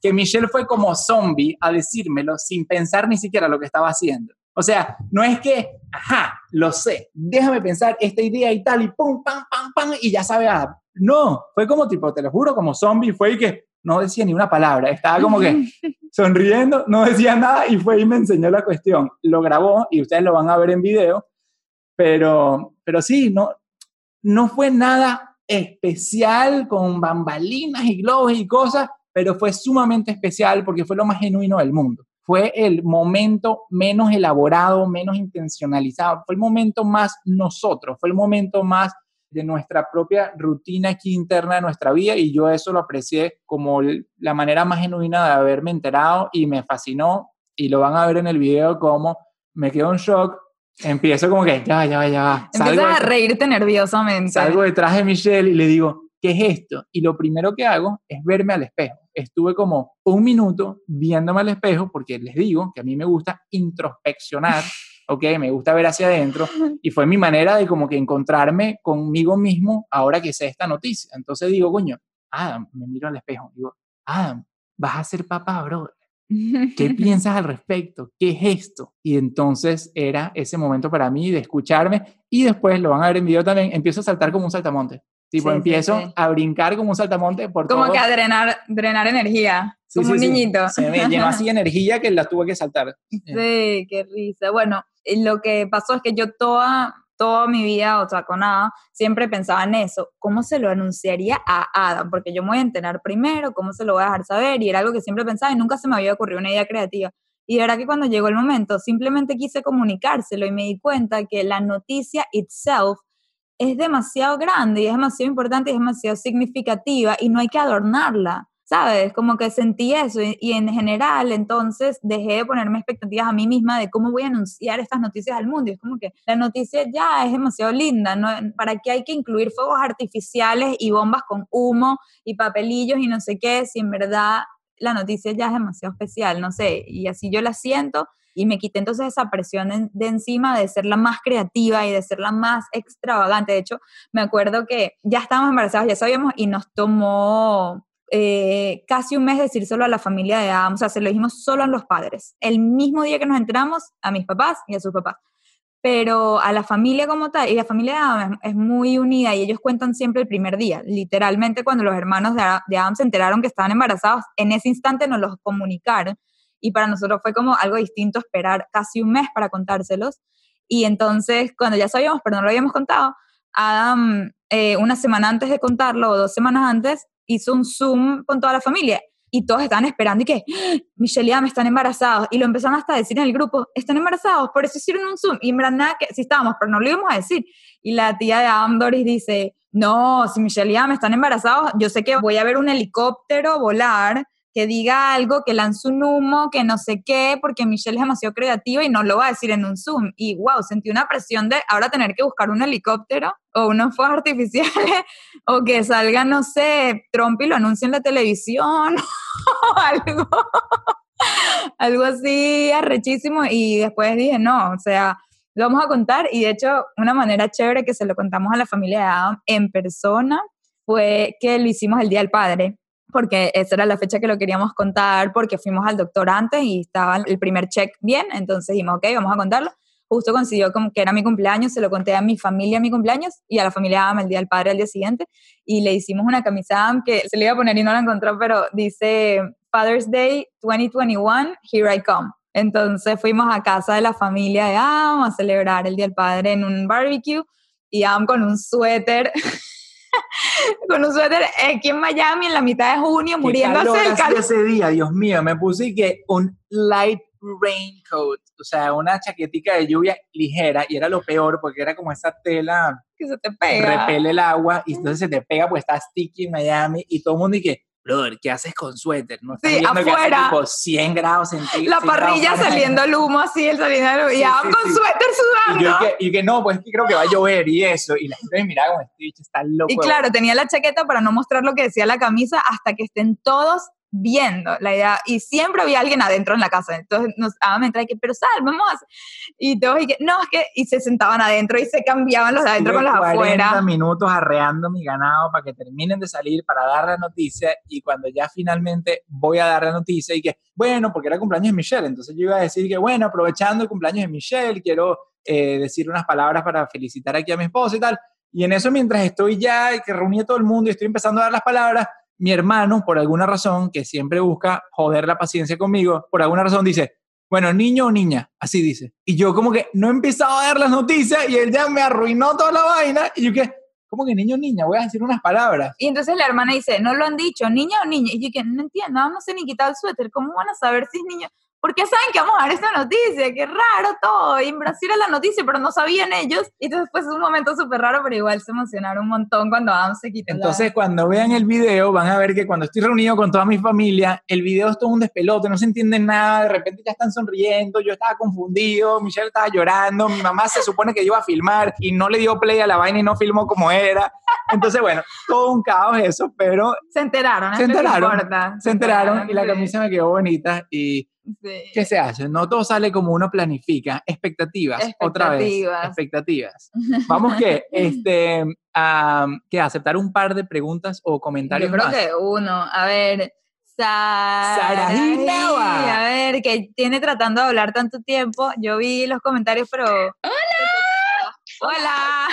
que Michelle fue como zombie a decírmelo sin pensar ni siquiera lo que estaba haciendo. O sea, no es que, ajá, lo sé, déjame pensar esta idea y tal, y pum, pam, pam, pam, y ya sabe, ah, no, fue como tipo, te lo juro, como zombie, fue y que no decía ni una palabra, estaba como que sonriendo, no decía nada y fue y me enseñó la cuestión. Lo grabó y ustedes lo van a ver en video, pero, pero sí, no, no fue nada especial con bambalinas y globos y cosas, pero fue sumamente especial porque fue lo más genuino del mundo. Fue el momento menos elaborado, menos intencionalizado, fue el momento más nosotros, fue el momento más de nuestra propia rutina aquí interna de nuestra vida y yo eso lo aprecié como la manera más genuina de haberme enterado y me fascinó y lo van a ver en el video como me quedo en shock, empiezo como que ya, ya, ya. Empiezas a reírte nerviosamente. Salgo detrás de Michelle y le digo, ¿qué es esto? Y lo primero que hago es verme al espejo. Estuve como un minuto viéndome al espejo porque les digo que a mí me gusta introspeccionar, ¿ok? Me gusta ver hacia adentro y fue mi manera de como que encontrarme conmigo mismo ahora que sé esta noticia. Entonces digo, coño, Adam, me miro al espejo, digo, Adam, vas a ser papá, bro. ¿Qué piensas al respecto? ¿Qué es esto? Y entonces era ese momento para mí de escucharme y después lo van a ver en video también, empiezo a saltar como un saltamonte. Tipo, empiezo a brincar como un saltamonte por Como que a drenar, drenar energía, como un niñito. Se me llenó así energía que la tuve que saltar. Sí, qué risa. Bueno, lo que pasó es que yo toda, toda mi vida, o sea, con Adam, siempre pensaba en eso. ¿Cómo se lo anunciaría a Adam? Porque yo me voy a enterar primero, ¿cómo se lo voy a dejar saber? Y era algo que siempre pensaba y nunca se me había ocurrido una idea creativa. Y de verdad que cuando llegó el momento, simplemente quise comunicárselo y me di cuenta que la noticia itself es demasiado grande y es demasiado importante y es demasiado significativa y no hay que adornarla, ¿sabes? Como que sentí eso y, en general entonces dejé de ponerme expectativas a mí misma de cómo voy a anunciar estas noticias al mundo. Y es como que la noticia ya es demasiado linda, ¿no? ¿Para qué hay que incluir fuegos artificiales y bombas con humo y papelillos y no sé qué si en verdad la noticia ya es demasiado especial, no sé, y así yo la siento y me quité entonces esa presión de, encima de ser la más creativa y de ser la más extravagante. De hecho, me acuerdo que ya estábamos embarazados, ya sabíamos, y nos tomó eh, casi un mes decírselo a la familia de Adam, o sea, se lo dijimos solo a los padres. El mismo día que nos enteramos, a mis papás y a sus papás. Pero a la familia como tal, y la familia de Adam es, muy unida y ellos cuentan siempre el primer día. Literalmente cuando los hermanos de Adam se enteraron que estaban embarazados, en ese instante nos los comunicaron y para nosotros fue como algo distinto esperar casi un mes para contárselos. Y entonces, cuando ya sabíamos, pero no lo habíamos contado, Adam, eh, una semana antes de contarlo, o dos semanas antes, hizo un Zoom con toda la familia. Y todos estaban esperando y que, ¡Ah! Michelle y Adam están embarazados. Y lo empezaron hasta a decir en el grupo, están embarazados, por eso hicieron un Zoom. Y en verdad, que sí estábamos, pero no lo íbamos a decir. Y la tía de Adam, Doris, dice, no, si Michelle y Adam están embarazados, yo sé que voy a ver un helicóptero volar que diga algo, que lance un humo, que no sé qué, porque Michelle es demasiado creativa y no lo va a decir en un Zoom. Y wow, sentí una presión de ahora tener que buscar un helicóptero o unos fuegos artificiales o que salga, no sé, Trump y lo anuncie en la televisión o algo. algo así arrechísimo y después dije, no, o sea, lo vamos a contar y de hecho una manera chévere que se lo contamos a la familia de Adam en persona fue que lo hicimos el Día del Padre porque esa era la fecha que lo queríamos contar, porque fuimos al doctor antes y estaba el primer check bien, entonces dijimos, ok, vamos a contarlo. Justo coincidió con que era mi cumpleaños, se lo conté a mi familia mi cumpleaños y a la familia Adam el día del padre al día siguiente y le hicimos una camisa Adam que se le iba a poner y no la encontró, pero dice Father's Day 2021, here I come. Entonces fuimos a casa de la familia de Adam a celebrar el Día del Padre en un barbecue y Adam con un suéter con un suéter aquí en Miami en la mitad de junio, muriéndose del calor. ese día, Dios mío, me puse que un light raincoat, o sea, una chaquetica de lluvia ligera, y era lo peor porque era como esa tela que se te pega. Repele el agua y entonces se te pega, pues está sticky en Miami y todo el mundo y que brother, ¿qué haces con suéter? No sí, afuera. Que 100 grados centígrados. La parrilla saliendo el humo así, el saliendo el humo, y sí, con suéter sudando. Y, yo, que, y que no, pues que creo que va a llover y eso. Y la gente me miraba como, este bicho está loco. Y claro, tenía la chaqueta para no mostrar lo que decía la camisa hasta que estén todos viendo la idea y siempre había alguien adentro en la casa entonces nos ah, me trae que pero sal vamos y todos y que no es que y se sentaban adentro y se cambiaban los de adentro con los 40 afuera. minutos arreando mi ganado para que terminen de salir para dar la noticia y cuando ya finalmente voy a dar la noticia y que bueno porque era cumpleaños de Michelle entonces yo iba a decir que bueno aprovechando el cumpleaños de Michelle quiero eh, decir unas palabras para felicitar aquí a mi esposa y tal y en eso mientras estoy ya que reuní a todo el mundo y estoy empezando a dar las palabras mi hermano, por alguna razón, que siempre busca joder la paciencia conmigo, por alguna razón dice, bueno, niño o niña, así dice. Y yo como que no he empezado a dar las noticias y él ya me arruinó toda la vaina y yo que, ¿cómo que niño o niña? Voy a decir unas palabras. Y entonces la hermana dice, no lo han dicho, niña o niña. Y yo que no entiendo, no, no sé ni quitar el suéter, ¿cómo van a saber si es niño? ¿Por qué saben que vamos a dar esta noticia? Qué raro todo. Y en Brasil era la noticia, pero no sabían ellos. Y entonces fue un momento súper raro, pero igual se emocionaron un montón cuando Adam se quitó. la- Entonces, cuando vean el video, van a ver que cuando estoy reunido con toda mi familia, el video es todo un despelote, no se entiende nada, de repente ya están sonriendo, yo estaba confundido, Michelle estaba llorando, mi mamá se supone que iba a filmar y no le dio play a la vaina y no filmó como era. Entonces, bueno, todo un caos eso, pero Se enteraron, se es lo que enteraron, se enteraron y la camisa me quedó bonita y Sí. ¿qué se hace? No todo sale como uno planifica, expectativas, otra vez, Expectativas. expectativas. Vamos que, este, a, que aceptar un par de preguntas o comentarios Yo creo más. que uno. A ver. Nava. A ver, que tiene tratando de hablar tanto tiempo. Yo vi los comentarios, pero. ¡Hola! ¡Hola!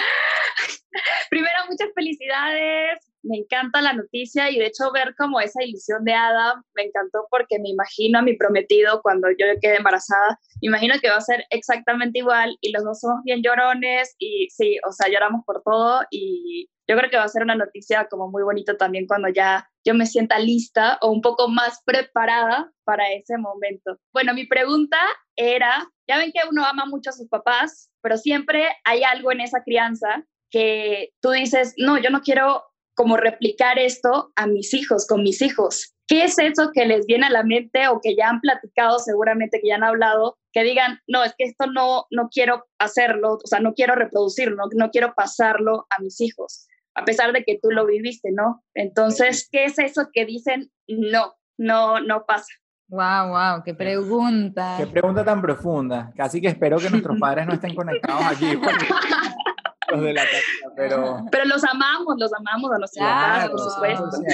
Primero, muchas felicidades. Me encanta la noticia y de hecho ver como esa ilusión de Adam me encantó porque me imagino a mi prometido cuando yo quede embarazada. Me imagino que va a ser exactamente igual y los dos somos bien llorones y sí, o sea, lloramos por todo y yo creo que va a ser una noticia como muy bonita también cuando ya yo me sienta lista o un poco más preparada para ese momento. Bueno, mi pregunta era, ya ven que uno ama mucho a sus papás, pero siempre hay algo en esa crianza que tú dices, no, yo no quiero como replicar esto a mis hijos, con mis hijos. ¿Qué es eso que les viene a la mente o que ya han platicado seguramente, que ya han hablado, que digan, no, es que esto no, no quiero hacerlo, o sea, no quiero reproducirlo, no, no quiero pasarlo a mis hijos, a pesar de que tú lo viviste, ¿no? Entonces, ¿qué es eso que dicen, no, no, no pasa? Wow, wow, qué pregunta. Qué pregunta tan profunda. Casi que espero que nuestros padres no estén conectados aquí. porque Los de la casa, pero... Pero los amamos, los amamos a nuestros papás, por Claro, supuesto.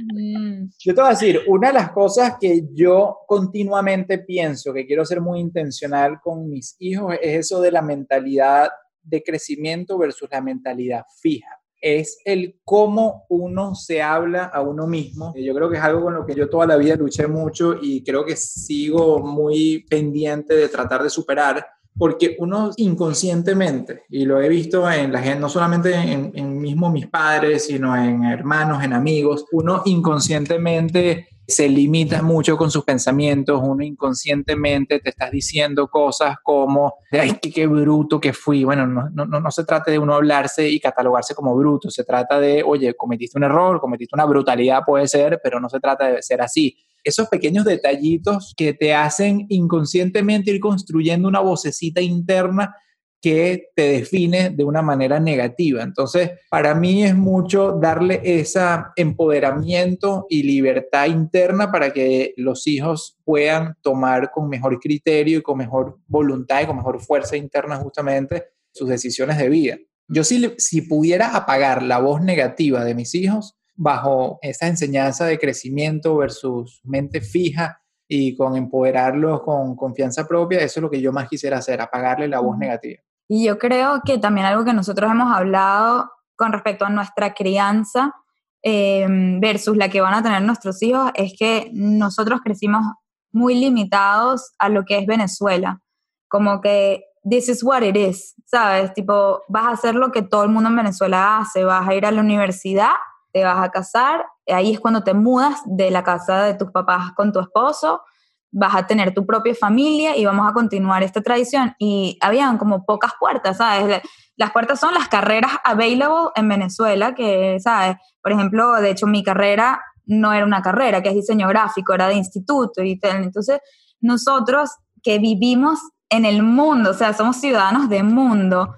Mm. Yo te voy a decir, una de las cosas que yo continuamente pienso que quiero ser muy intencional con mis hijos es eso de la mentalidad de crecimiento versus la mentalidad fija. Es el cómo uno se habla a uno mismo. Yo creo que es algo con lo que yo toda la vida luché mucho y creo que sigo muy pendiente de tratar de superar porque uno inconscientemente, y lo he visto en la gente, no solamente en, mismo mis padres, sino en hermanos, en amigos, uno inconscientemente se limita mucho con sus pensamientos, uno inconscientemente te estás diciendo cosas como, ay, qué, qué bruto que fui. Bueno, no, no, no se trata de uno hablarse y catalogarse como bruto, se trata de, oye, cometiste un error, cometiste una brutalidad, puede ser, pero no se trata de ser así esos pequeños detallitos que te hacen inconscientemente ir construyendo una vocecita interna que te define de una manera negativa. Entonces, para mí es mucho darle ese empoderamiento y libertad interna para que los hijos puedan tomar con mejor criterio y con mejor voluntad y con mejor fuerza interna justamente sus decisiones de vida. Yo si, si pudiera apagar la voz negativa de mis hijos, bajo esa enseñanza de crecimiento versus mente fija y con empoderarlos con confianza propia, eso es lo que yo más quisiera hacer, apagarle la voz negativa. Y yo creo que también algo que nosotros hemos hablado con respecto a nuestra crianza eh, versus la que van a tener nuestros hijos es que nosotros crecimos muy limitados a lo que es Venezuela. Como que this is what it is, ¿sabes? Tipo, vas a hacer lo que todo el mundo en Venezuela hace, vas a ir a la universidad te vas a casar, ahí es cuando te mudas de la casa de tus papás con tu esposo, vas a tener tu propia familia y vamos a continuar esta tradición. Y habían como pocas puertas, ¿sabes? Las puertas son las carreras available en Venezuela, que, ¿sabes? Por ejemplo, de hecho, mi carrera no era una carrera, que es diseño gráfico, era de instituto y tal. Entonces, nosotros que vivimos en el mundo, o sea, somos ciudadanos del mundo,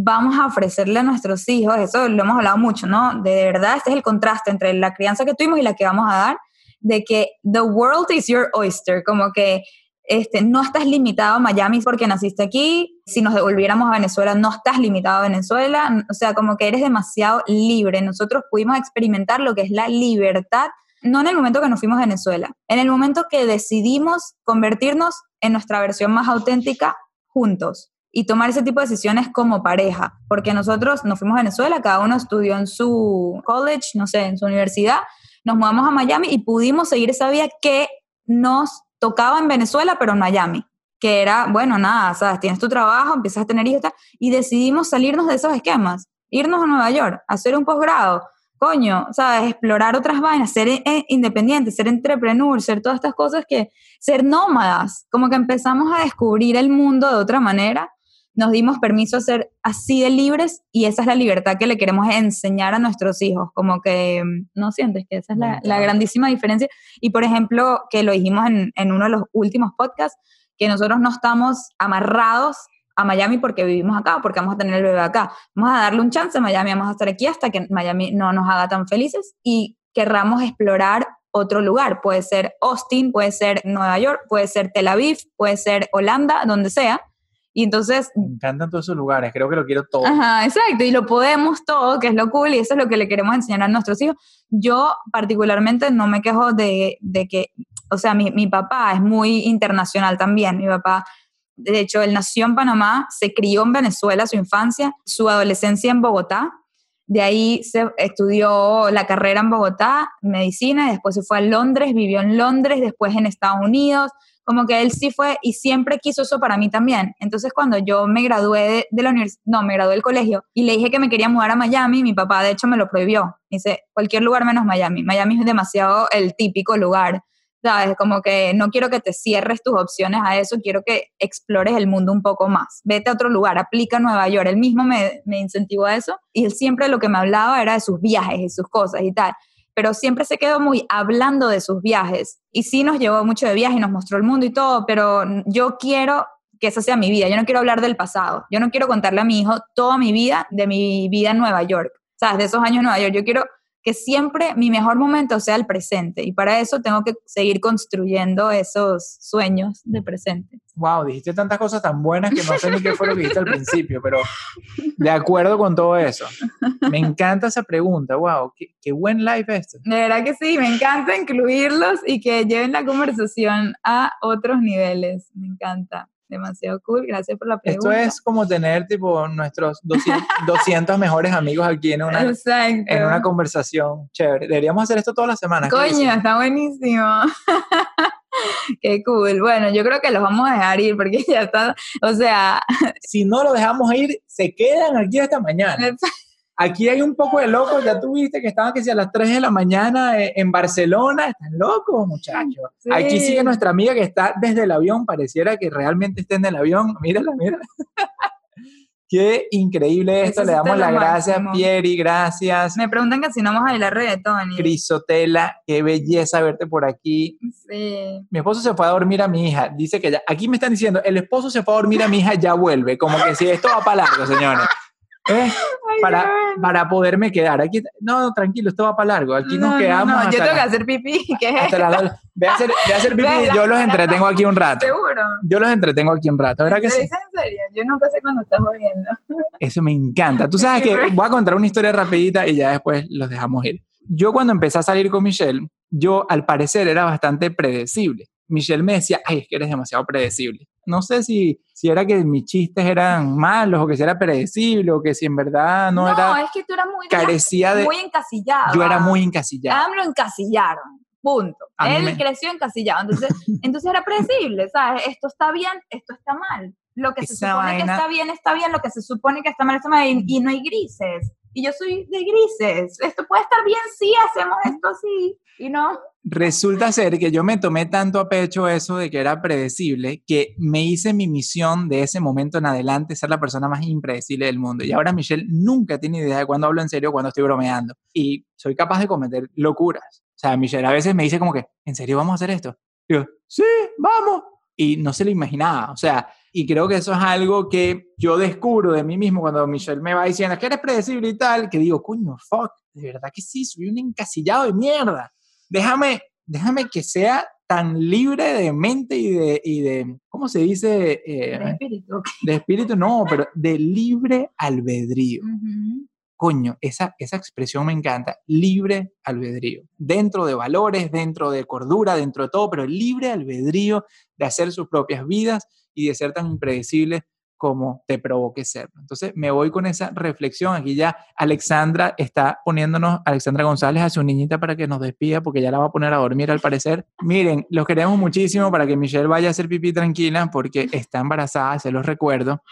vamos a ofrecerle a nuestros hijos, eso lo hemos hablado mucho, ¿no? De, verdad, este es el contraste entre la crianza que tuvimos y la que vamos a dar, de que the world is your oyster, como que este, no estás limitado a Miami porque naciste aquí, si nos devolviéramos a Venezuela no estás limitado a Venezuela, o sea, como que eres demasiado libre. Nosotros pudimos experimentar lo que es la libertad, no en el momento que nos fuimos a Venezuela, en el momento que decidimos convertirnos en nuestra versión más auténtica juntos y tomar ese tipo de decisiones como pareja, porque nosotros nos fuimos a Venezuela, cada uno estudió en su college, no sé, en su universidad, nos mudamos a Miami y pudimos seguir esa vida que nos tocaba en Venezuela, pero en Miami, que era, bueno, nada, sabes, tienes tu trabajo, empiezas a tener hijos y decidimos salirnos de esos esquemas. irnos a Nueva York, hacer un posgrado, coño, ¿sabes? Explorar otras vainas, ser eh, independiente, ser entrepreneur, ser todas estas cosas que, ser nómadas, como que empezamos a descubrir el mundo de otra manera, nos dimos permiso a ser así de libres y esa es la libertad que le queremos enseñar a nuestros hijos, como que mm, no sientes que esa es la, la grandísima diferencia. Y por ejemplo, que lo dijimos en, en uno de los últimos podcasts, que nosotros no estamos amarrados a Miami porque vivimos acá, porque vamos a tener el bebé acá. Vamos a darle un chance a Miami, vamos a estar aquí hasta que Miami no nos haga tan felices y querramos explorar otro lugar. Puede ser Austin, puede ser Nueva York, puede ser Tel Aviv, puede ser Holanda, donde sea. Y entonces... Me encantan todos esos lugares, creo que lo quiero todo. Ajá, exacto, y lo podemos todo, que es lo cool, y eso es lo que le queremos enseñar a nuestros hijos. Yo particularmente no me quejo de, de que, o sea, mi, mi papá es muy internacional también, mi papá de hecho, él nació en Panamá, se crió en Venezuela su infancia, su adolescencia en Bogotá. De ahí se estudió la carrera en Bogotá, medicina, y después se fue a Londres, vivió en Londres, después en Estados Unidos. Como que él sí fue y siempre quiso eso para mí también. Entonces, cuando yo me gradué de, la universidad, no, me gradué del colegio y le dije que me quería mudar a Miami, mi papá de hecho me lo prohibió. Dice, cualquier lugar menos Miami. Miami es demasiado el típico lugar ¿sabes? Como que no quiero que te cierres tus opciones a eso, quiero que explores el mundo un poco más. Vete a otro lugar, aplica Nueva York. Él mismo me, me incentivó a eso y él siempre lo que me hablaba era de sus viajes y sus cosas y tal. Pero siempre se quedó muy hablando de sus viajes. Y sí nos llevó mucho de viaje y nos mostró el mundo y todo, pero yo quiero que esa sea mi vida. Yo no quiero hablar del pasado. Yo no quiero contarle a mi hijo toda mi vida de mi vida en Nueva York. ¿Sabes? De esos años en Nueva York. Yo quiero que siempre mi mejor momento sea el presente y para eso tengo que seguir construyendo esos sueños de presente. Wow, dijiste tantas cosas tan buenas que no sé ni qué fue lo que dijiste al principio, pero de acuerdo con todo eso. Me encanta esa pregunta, wow, qué, qué buen live esto. De verdad que sí, me encanta incluirlos y que lleven la conversación a otros niveles, me encanta demasiado cool. Gracias por la pregunta. Esto es como tener tipo nuestros 200, mejores amigos aquí en una, en una conversación chévere. Deberíamos hacer esto todas las semanas. Coño, está buenísimo. Qué cool. Bueno, yo creo que los vamos a dejar ir porque ya está, o sea... Si no los dejamos ir, se quedan aquí hasta mañana. Aquí hay un poco de locos, ya tuviste que estaban que si a las 3 de la mañana eh, en Barcelona, están locos muchachos. Aquí sigue nuestra amiga que está desde el avión, pareciera que realmente esté en el avión, mírala, mírala. Qué increíble esto, le damos las gracias, Pieri, gracias. Me preguntan que si no vamos a bailar reggaetón. Crisotela, qué belleza verte por aquí. Sí. Mi esposo se fue a dormir a mi hija, dice que ya, aquí me están diciendo, el esposo se fue a dormir a mi hija, ya vuelve, como que si esto va para largo, señores. ¿Eh? para, para poderme quedar. Aquí, no, tranquilo, esto va para largo. Aquí nos quedamos. No, yo tengo que hacer pipí. ¿qué? ve, a hacer, ve a hacer pipí y yo los entretengo aquí un rato. Seguro. Yo los entretengo aquí un rato. ¿Verdad que sí? en serio? Yo nunca sé cuando estás oyendo. Eso me encanta. Tú sabes que voy a contar una historia rapidita y ya después los dejamos ir. Yo cuando empecé a salir con Michelle, yo al parecer era bastante predecible. Michelle me decía, ay, es que eres demasiado predecible. No sé si, si era que mis chistes eran malos o que si era predecible o que si en verdad no, era... No, es que tú eras muy, carecía de, muy encasillado. Yo era muy encasillado. A lo encasillaron, punto. Él creció encasillado, entonces, entonces era predecible, ¿sabes? Esto está bien, esto está mal. Lo que se supone que está bien, está bien, lo que se supone que está mal, está mal, y, y no hay grises. Y yo soy de grises. Esto puede estar bien si hacemos esto así, y no. Resulta ser que yo me tomé tanto a pecho eso de que era predecible que me hice mi misión de ese momento en adelante ser la persona más impredecible del mundo. Y ahora Michelle nunca tiene idea de cuándo hablo en serio cuándo estoy bromeando. Y soy capaz de cometer locuras. O sea, Michelle a veces me dice como que, ¿en serio vamos a hacer esto? Y yo, sí, vamos. Y no se lo imaginaba. O sea, y creo que eso es algo que yo descubro de mí mismo cuando Michelle me va diciendo que eres predecible y tal, que digo, coño, fuck, de verdad que sí, soy un encasillado de mierda déjame, déjame que sea tan libre de mente y de, y de ¿cómo se dice? Eh, de espíritu. De espíritu, no, pero de libre albedrío. Coño, esa, esa expresión me encanta, libre albedrío. Dentro de valores, dentro de cordura, dentro de todo, pero libre albedrío de hacer sus propias vidas y de ser tan impredecible como te provoque ser. Entonces me voy con esa reflexión. Aquí ya Alexandra está poniéndonos, Alexandra González, a su niñita para que nos despida porque ya la va a poner a dormir al parecer. Miren, los queremos muchísimo para que Michelle vaya a hacer pipí tranquila porque está embarazada, se los recuerdo.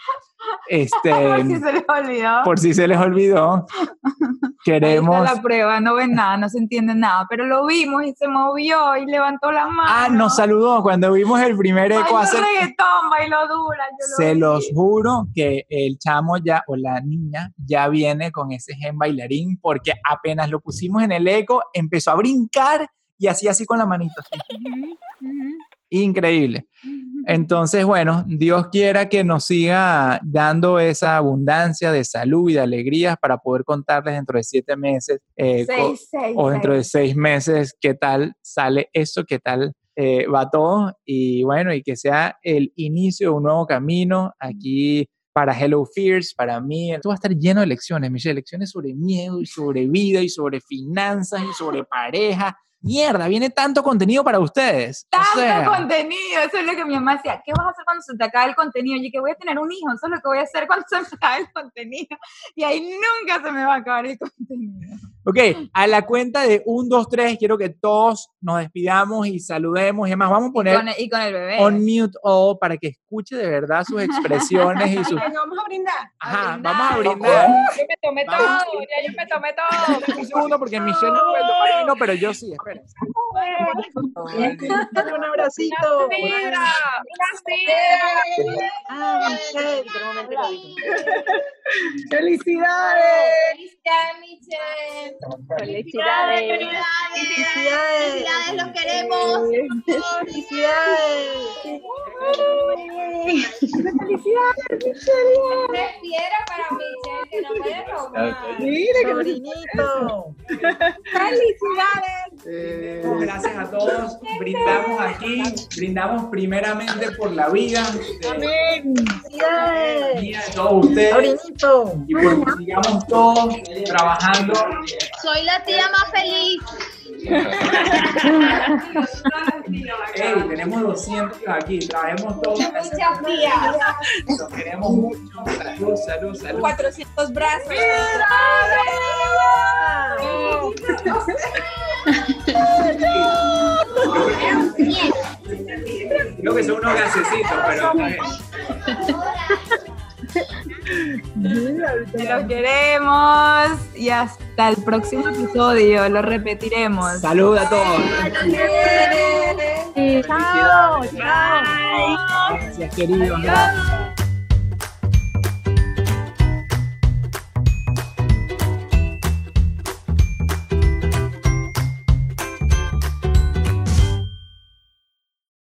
Este, Por si se les olvidó. por si se les olvidó, Ahí queremos... está la prueba, no ven nada, no se entiende nada, pero lo vimos y se movió y levantó la mano. Ah, nos saludó cuando vimos el primer eco Bailó hace... reggaetón, bailó dura. yo lo Se los juro que el chamo ya, o la niña, ya viene con ese gen bailarín, porque apenas lo pusimos en el eco, empezó a brincar y hacía así con la manito. así. Increíble. Entonces, bueno, Dios quiera que nos siga dando esa abundancia de salud y de alegrías para poder contarles dentro de siete meses eh, Seis, seis, o dentro de seis. seis meses qué tal sale eso, qué tal eh, va todo y bueno, y que sea el inicio de un nuevo camino aquí para Hello Fears, para mí. Esto va a estar lleno de lecciones, Michelle, lecciones sobre miedo y sobre vida y sobre finanzas y sobre pareja. Mierda, viene tanto contenido para ustedes. O Tanto sea, contenido, eso es lo que mi mamá decía, ¿qué vas a hacer cuando se te acabe el contenido? Y yo que voy a tener un hijo, eso es lo que voy a hacer cuando se me acabe el contenido. Y ahí nunca se me va a acabar el contenido. Ok, a la cuenta de un, dos, tres, quiero que todos nos despidamos y saludemos. Y además, vamos a poner Con el- y con el bebé. on mute all para que escuche de verdad sus expresiones y sus. Vamos a brindar. Ajá, vamos a brindar. Yo me tomé Vamos. todo, ya yo me tomé todo. Un segundo, porque Michelle no puede tomar vino, pero yo sí, espera. Un abracito. ¡Mira! Ah, Michelle, ¡Felicidades! Felicidades. Felicidades, los queremos. Refiero para Michelle, que no puede robar. Mira qué. Eh, gracias a todos. Brindamos aquí. Brindamos primeramente por la vida Amén. mía, de todos ustedes. Y porque sigamos todos trabajando. Soy la tía más feliz. Ey, tenemos 200 aquí. Trabajemos todos. Muchas tías. Los queremos mucho. Salud, salud, salud. 400 brazos. Creo que son unos gasecitos, pero está bien. Los queremos y hasta el próximo episodio, lo repetiremos. Salud a todos. Chao, chao. Gracias, queridos. Gracias.